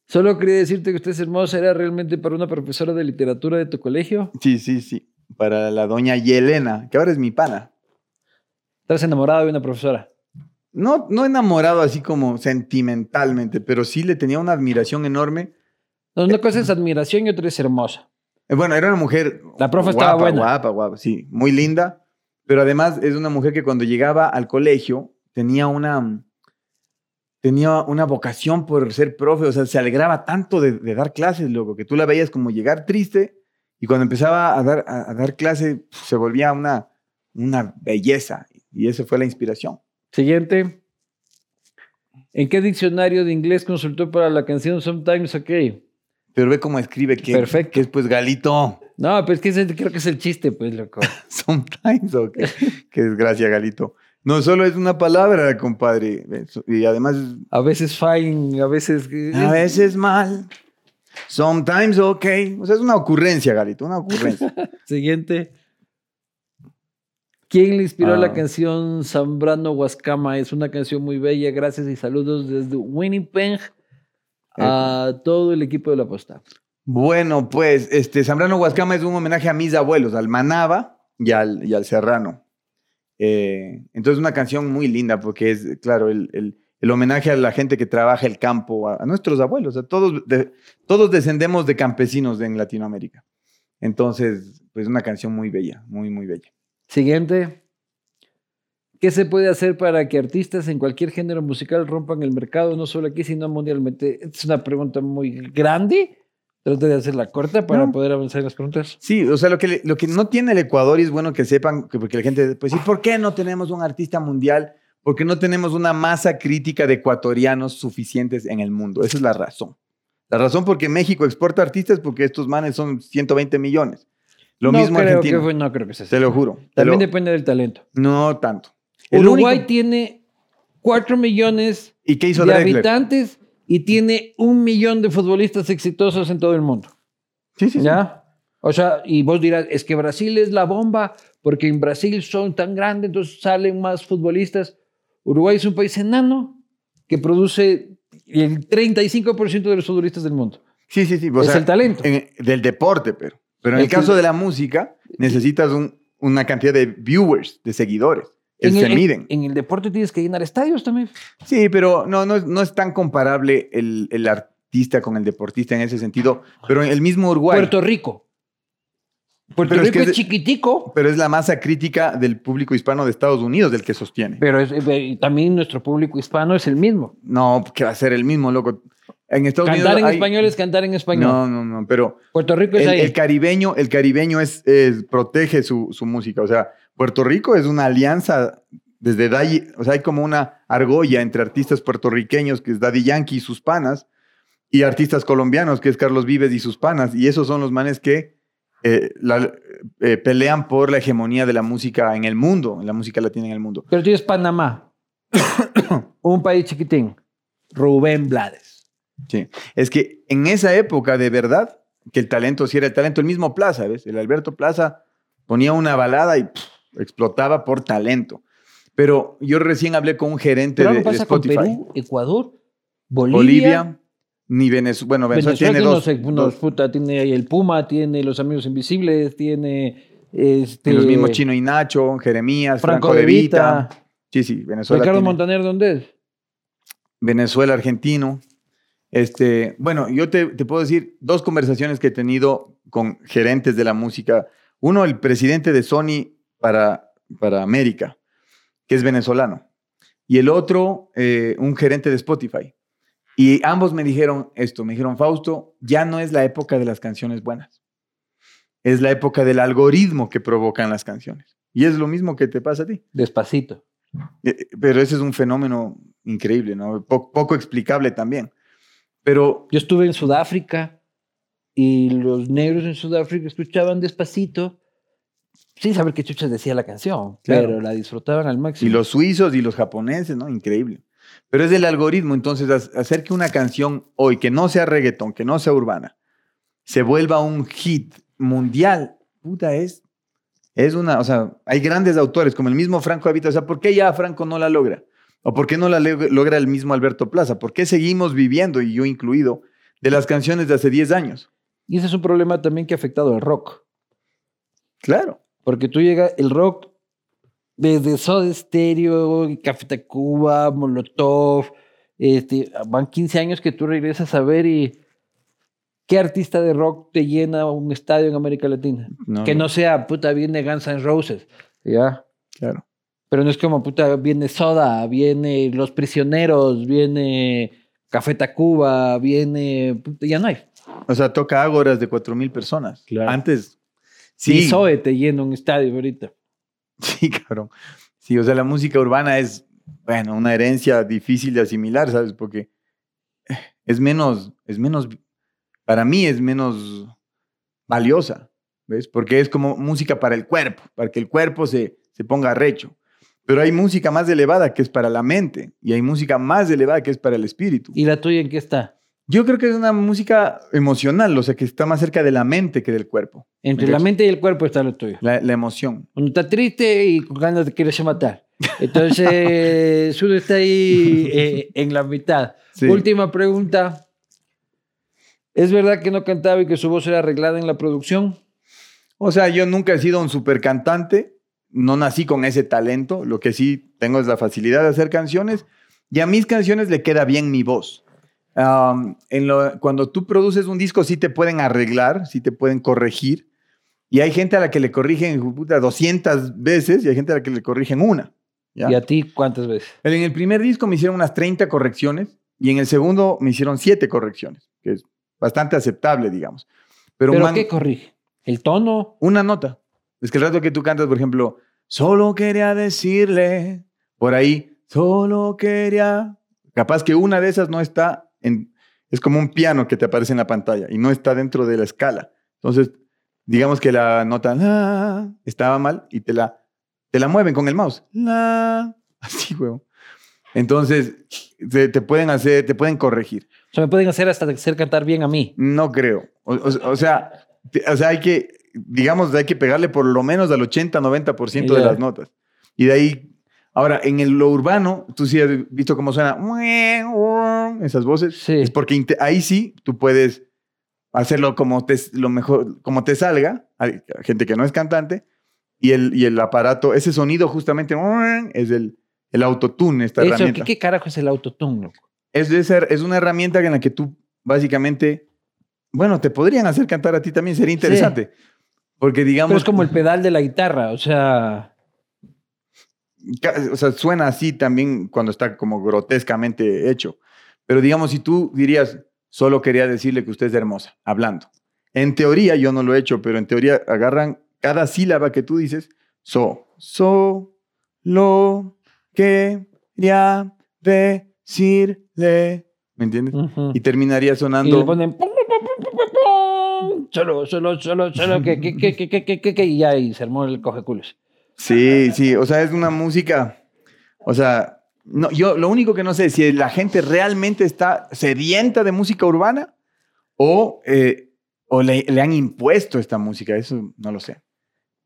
Speaker 1: Solo quería decirte que usted es hermosa. ¿Era realmente para una profesora de literatura de tu colegio?
Speaker 2: Sí, sí, sí. Para la doña Yelena, que ahora es mi pana.
Speaker 1: ¿Estás enamorada de una profesora?
Speaker 2: No, no enamorado así como sentimentalmente, pero sí le tenía una admiración enorme.
Speaker 1: No, una cosa es admiración y otra es hermosa.
Speaker 2: Eh, Bueno, era una mujer.
Speaker 1: La profe
Speaker 2: guapa,
Speaker 1: estaba buena.
Speaker 2: Guapa, guapa, sí. Muy linda. Pero además es una mujer que cuando llegaba al colegio tenía una. Tenía una vocación por ser profe, o sea, se alegraba tanto de, de dar clases, loco, que tú la veías como llegar triste y cuando empezaba a dar, a, a dar clase se volvía una, una belleza y esa fue la inspiración.
Speaker 1: Siguiente. ¿En qué diccionario de inglés consultó para la canción Sometimes OK?
Speaker 2: Pero ve cómo escribe que,
Speaker 1: Perfecto.
Speaker 2: que es pues Galito.
Speaker 1: No, pues que ese creo que es el chiste, pues, loco.
Speaker 2: Sometimes, ok. Qué desgracia, Galito. No solo es una palabra, compadre. Y además,
Speaker 1: A veces fine, a veces...
Speaker 2: a veces mal. Sometimes, ok. O sea, es una ocurrencia, Galito, una ocurrencia.
Speaker 1: Siguiente. ¿Quién le inspiró
Speaker 2: Ah.
Speaker 1: la canción Zambrano Huascama? Es una canción muy bella. Gracias y saludos desde Winnipeg a todo el equipo de la posta.
Speaker 2: bueno, pues, este, Zambrano Huascama es un homenaje a mis abuelos, al Manaba y al, y al Serrano. Eh, entonces, una canción muy linda porque es, claro, el, el- homenaje a la gente que trabaja el campo, a, nuestros abuelos. A todos, todos descendemos de campesinos en Latinoamérica. Entonces, pues, una canción muy bella, muy, muy bella.
Speaker 1: Siguiente. ¿Qué se puede hacer para que artistas en cualquier género musical rompan el mercado, no solo aquí, sino mundialmente? Es una pregunta muy grande. Trate de hacerla corta para
Speaker 2: No.
Speaker 1: poder avanzar en las preguntas.
Speaker 2: Sí, o sea, lo que, lo que no tiene el Ecuador y es bueno que sepan, que porque la gente, pues, ¿y por qué no tenemos un artista mundial? Porque no tenemos una masa crítica de ecuatorianos suficientes en el mundo. Esa es la razón. La razón por qué México exporta artistas porque estos manes son 120 millones. Lo
Speaker 1: no
Speaker 2: mismo
Speaker 1: creo
Speaker 2: Argentina.
Speaker 1: que fue- no creo que sea así.
Speaker 2: Te lo juro. te
Speaker 1: También
Speaker 2: lo-
Speaker 1: depende del talento.
Speaker 2: No tanto. El
Speaker 1: Uruguay
Speaker 2: único-
Speaker 1: tiene 4 millones
Speaker 2: ¿Y qué hizo
Speaker 1: de
Speaker 2: Drexler?
Speaker 1: habitantes y tiene un millón de futbolistas exitosos en todo el mundo.
Speaker 2: Sí, sí, sí.
Speaker 1: ¿Ya? O sea, y vos dirás, es que Brasil es la bomba, porque en Brasil son tan grandes, entonces salen más futbolistas. Uruguay es un país enano que produce el 35% de los futbolistas del mundo.
Speaker 2: Sí, sí, sí. o
Speaker 1: es
Speaker 2: sea,
Speaker 1: el talento.
Speaker 2: en- del deporte, pero. Pero en el caso de la música, necesitas un- una cantidad de viewers, de seguidores,
Speaker 1: En
Speaker 2: se
Speaker 1: el, en-
Speaker 2: miden.
Speaker 1: en el deporte tienes que llenar estadios también.
Speaker 2: Sí, pero no, no, es- no es tan comparable el, el artista con el deportista en ese sentido. Pero el mismo Uruguay.
Speaker 1: Puerto Rico. Puerto
Speaker 2: Pero es
Speaker 1: Rico
Speaker 2: que
Speaker 1: es, chiquitico,
Speaker 2: Pero es la masa crítica del público hispano de Estados Unidos del que sostiene.
Speaker 1: pero es- eh, también nuestro público hispano es el mismo.
Speaker 2: No, que va a ser el mismo, loco. En Estados
Speaker 1: Cantar en
Speaker 2: Unidos. hay-
Speaker 1: español es cantar en español.
Speaker 2: No, no, no. Pero
Speaker 1: Puerto Rico es
Speaker 2: el,
Speaker 1: ahí.
Speaker 2: el caribeño, el caribeño es, es- protege su, su música. O sea, Puerto Rico es una alianza desde Daddy, o sea, hay como una argolla entre artistas puertorriqueños, que es Daddy Yankee y sus panas, y artistas colombianos, que es Carlos Vives y sus panas. Y esos son los manes que eh, la- eh, pelean por la hegemonía de la música en el mundo, en la música latina en el mundo.
Speaker 1: Pero tienes Panamá, un país chiquitín. Rubén Blades.
Speaker 2: Sí. Es que en esa época, de verdad, que el talento sí era el talento, el mismo Plaza, ¿ves? El Alberto Plaza ponía una balada y pff, explotaba por talento. Pero yo recién hablé con un gerente
Speaker 1: Pero
Speaker 2: de,
Speaker 1: algo
Speaker 2: de
Speaker 1: pasa con
Speaker 2: Spotify.
Speaker 1: Perú, Ecuador, Bolivia.
Speaker 2: Bolivia, ni Venezuela. Bueno, Venezuela,
Speaker 1: Venezuela
Speaker 2: tiene dos.
Speaker 1: tiene unos,
Speaker 2: dos.
Speaker 1: puta, tiene ahí el Puma, tiene los Amigos Invisibles, tiene este,
Speaker 2: los mismos Chino y Nacho, Jeremías,
Speaker 1: Franco,
Speaker 2: Franco,
Speaker 1: de
Speaker 2: de
Speaker 1: Vita.
Speaker 2: Vita. Sí, sí, Venezuela.
Speaker 1: Ricardo
Speaker 2: tiene-
Speaker 1: Montaner, ¿dónde es?
Speaker 2: Venezuela, argentino. Este, bueno, yo te, te puedo decir dos conversaciones que he tenido con gerentes de la música. Uno, el presidente de Sony para, para América, que es venezolano. Y el otro, eh, un gerente de Spotify. Y ambos me dijeron esto, me dijeron, Fausto, ya no es la época de las canciones buenas. Es la época del algoritmo que provocan las canciones. Y es lo mismo que te pasa a ti.
Speaker 1: Despacito.
Speaker 2: Eh, Pero ese es un fenómeno increíble, ¿no? Po- poco explicable también. Pero
Speaker 1: Yo estuve en Sudáfrica y los negros en Sudáfrica escuchaban despacito sin saber qué chuchas decía la canción,
Speaker 2: Claro.
Speaker 1: pero la disfrutaban al
Speaker 2: y
Speaker 1: máximo.
Speaker 2: los suizos y los japoneses, ¿no? Increíble. Pero es el algoritmo, entonces, ha- hacer que una canción hoy, que no sea reggaetón, que no sea urbana, se vuelva un hit mundial, puta, es, es una, o sea, hay grandes autores, como el mismo Franco Avita, o sea, ¿por qué ya Franco no la logra? ¿O por qué no la logra el mismo Alberto Plaza? ¿Por qué seguimos viviendo, y yo incluido, de las canciones de hace 10 años?
Speaker 1: Y ese es un problema también que ha afectado al rock.
Speaker 2: Claro.
Speaker 1: Porque tú llegas, el rock, desde Soda Stereo, Café Tacuba, Molotov, este, van 15 años que tú regresas a ver y ¿qué artista de rock te llena un estadio en América Latina? que no sea, puta, viene Guns N' Roses, ¿ya?
Speaker 2: Claro.
Speaker 1: Pero no es como, puta, viene Soda, viene Los Prisioneros, viene Café Tacuba, viene, puta, ya no hay.
Speaker 2: O sea, toca ágoras de 4.000 personas.
Speaker 1: Claro.
Speaker 2: Antes,
Speaker 1: Sí. Zoe te llena un estadio ahorita.
Speaker 2: sí, cabrón. Sí, o sea, la música urbana es, bueno, una herencia difícil de asimilar, ¿sabes? Porque es menos, es menos, para mí es menos valiosa, ¿ves? Porque es como música para el cuerpo, para que el cuerpo se, se ponga recho. Pero hay música más elevada que es para la mente y hay música más elevada que es para el espíritu.
Speaker 1: ¿Y la tuya en qué está?
Speaker 2: Yo creo que es una música emocional, o sea, que está más cerca de la mente que del cuerpo.
Speaker 1: Entre
Speaker 2: ¿Me
Speaker 1: la mente y el cuerpo está lo tuyo.
Speaker 2: La, la emoción.
Speaker 1: Uno está triste y con ganas de quererse matar. Entonces, uno está ahí eh, en la mitad.
Speaker 2: Sí.
Speaker 1: Última pregunta. ¿Es verdad que no cantaba y que su voz era arreglada en la producción?
Speaker 2: O sea, yo nunca he sido un super cantante, no nací con ese talento, lo que sí tengo es la facilidad de hacer canciones y a mis canciones le queda bien mi voz. Am, en lo- cuando tú produces un disco sí te pueden arreglar, sí te pueden corregir y hay gente a la que le corrigen puta, 200 veces y hay gente a la que le corrigen una. ¿ya?
Speaker 1: ¿Y a ti cuántas veces?
Speaker 2: En el primer disco me hicieron unas 30 correcciones y en el segundo me hicieron 7 correcciones, que es bastante aceptable, digamos. Pero,
Speaker 1: ¿Pero
Speaker 2: man-
Speaker 1: qué corrige? ¿El tono?
Speaker 2: una nota. Es que el rato que tú cantas, por ejemplo, solo quería decirle, por ahí, solo quería. Capaz que una de esas no está en. Es como un piano que te aparece en la pantalla y no está dentro de la escala. Entonces, digamos que la nota la estaba mal y te la, te la mueven con el mouse. La, así, huevo. Entonces, te, te pueden hacer, te pueden corregir.
Speaker 1: O sea, me pueden hacer hasta hacer cantar bien a mí.
Speaker 2: No creo. O, o- o sea, te- o sea, hay que, digamos, hay que pegarle por lo menos al 80-90% de
Speaker 1: Ya.
Speaker 2: las notas. Y de ahí, ahora, en el, lo urbano, tú sí has visto cómo suena esas voces.
Speaker 1: Sí.
Speaker 2: Es porque ahí sí tú puedes hacerlo como te, lo mejor, como te salga. Hay gente que no es cantante. Y el, y el aparato, ese sonido justamente es el, el autotune, esta
Speaker 1: Eso, ¿qué,
Speaker 2: herramienta.
Speaker 1: ¿Qué carajo es el autotune? loco?
Speaker 2: Es, de ser, es una herramienta en la que tú básicamente, bueno, te podrían hacer cantar a ti también, sería interesante. Porque digamos,
Speaker 1: Pero es como el pedal de la guitarra, o sea,
Speaker 2: o sea, suena así también cuando está como grotescamente hecho. Pero digamos, si tú dirías, solo quería decirle que usted es hermosa, hablando. En teoría, yo no lo he hecho, pero en teoría agarran cada sílaba que tú dices, so, so, lo, que, ya, decirle. ¿Me entiendes?
Speaker 1: Uh -huh.
Speaker 2: Y terminaría sonando.
Speaker 1: Y le ponen. Solo, solo, solo, solo, que, que, que, que, que, que, que, y ya, y se armó el cogeculos.
Speaker 2: Sí, sí, o sea, es una música, o sea, no, yo lo único que no sé es si la gente realmente está sedienta de música urbana o, eh, o le, han impuesto esta música, eso no lo sé.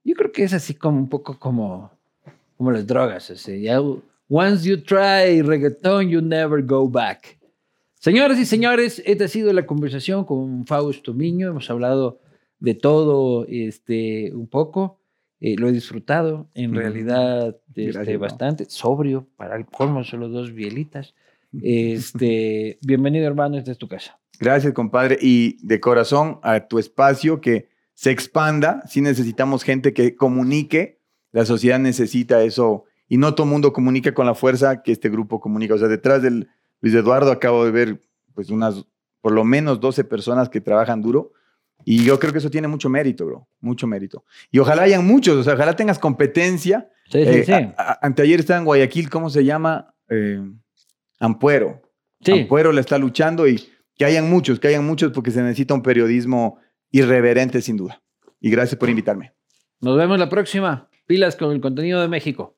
Speaker 1: Yo creo que es así como un poco como, como las drogas. Once you try reggaeton, you never go back. Señoras y señores, esta ha sido la conversación con Fausto Miño. Hemos hablado de todo este, un poco. Eh, lo he disfrutado, en realidad, este,
Speaker 2: Gracias,
Speaker 1: bastante. Sobrio, para el colmo, solo dos bielitas. Este, bienvenido, hermano, esta es tu casa.
Speaker 2: Gracias, compadre. Y de corazón a tu espacio que se expanda. Sí necesitamos gente que comunique. La sociedad necesita eso. Y no todo mundo comunica con la fuerza que este grupo comunica. O sea, detrás del Luis Eduardo acabo de ver pues unas, por lo menos 12 personas que trabajan duro. Y yo creo que eso tiene mucho mérito, bro. Mucho mérito. Y ojalá hayan muchos. O sea, ojalá tengas competencia.
Speaker 1: Sí, sí,
Speaker 2: Eh,
Speaker 1: sí.
Speaker 2: a- a- anteayer estaba en Guayaquil, ¿cómo se llama? Eh, Ampuero.
Speaker 1: Sí.
Speaker 2: Ampuero le está luchando y que hayan muchos, que hayan muchos porque se necesita un periodismo irreverente sin duda. Y gracias por invitarme.
Speaker 1: Nos vemos la próxima. Pilas con el contenido de México.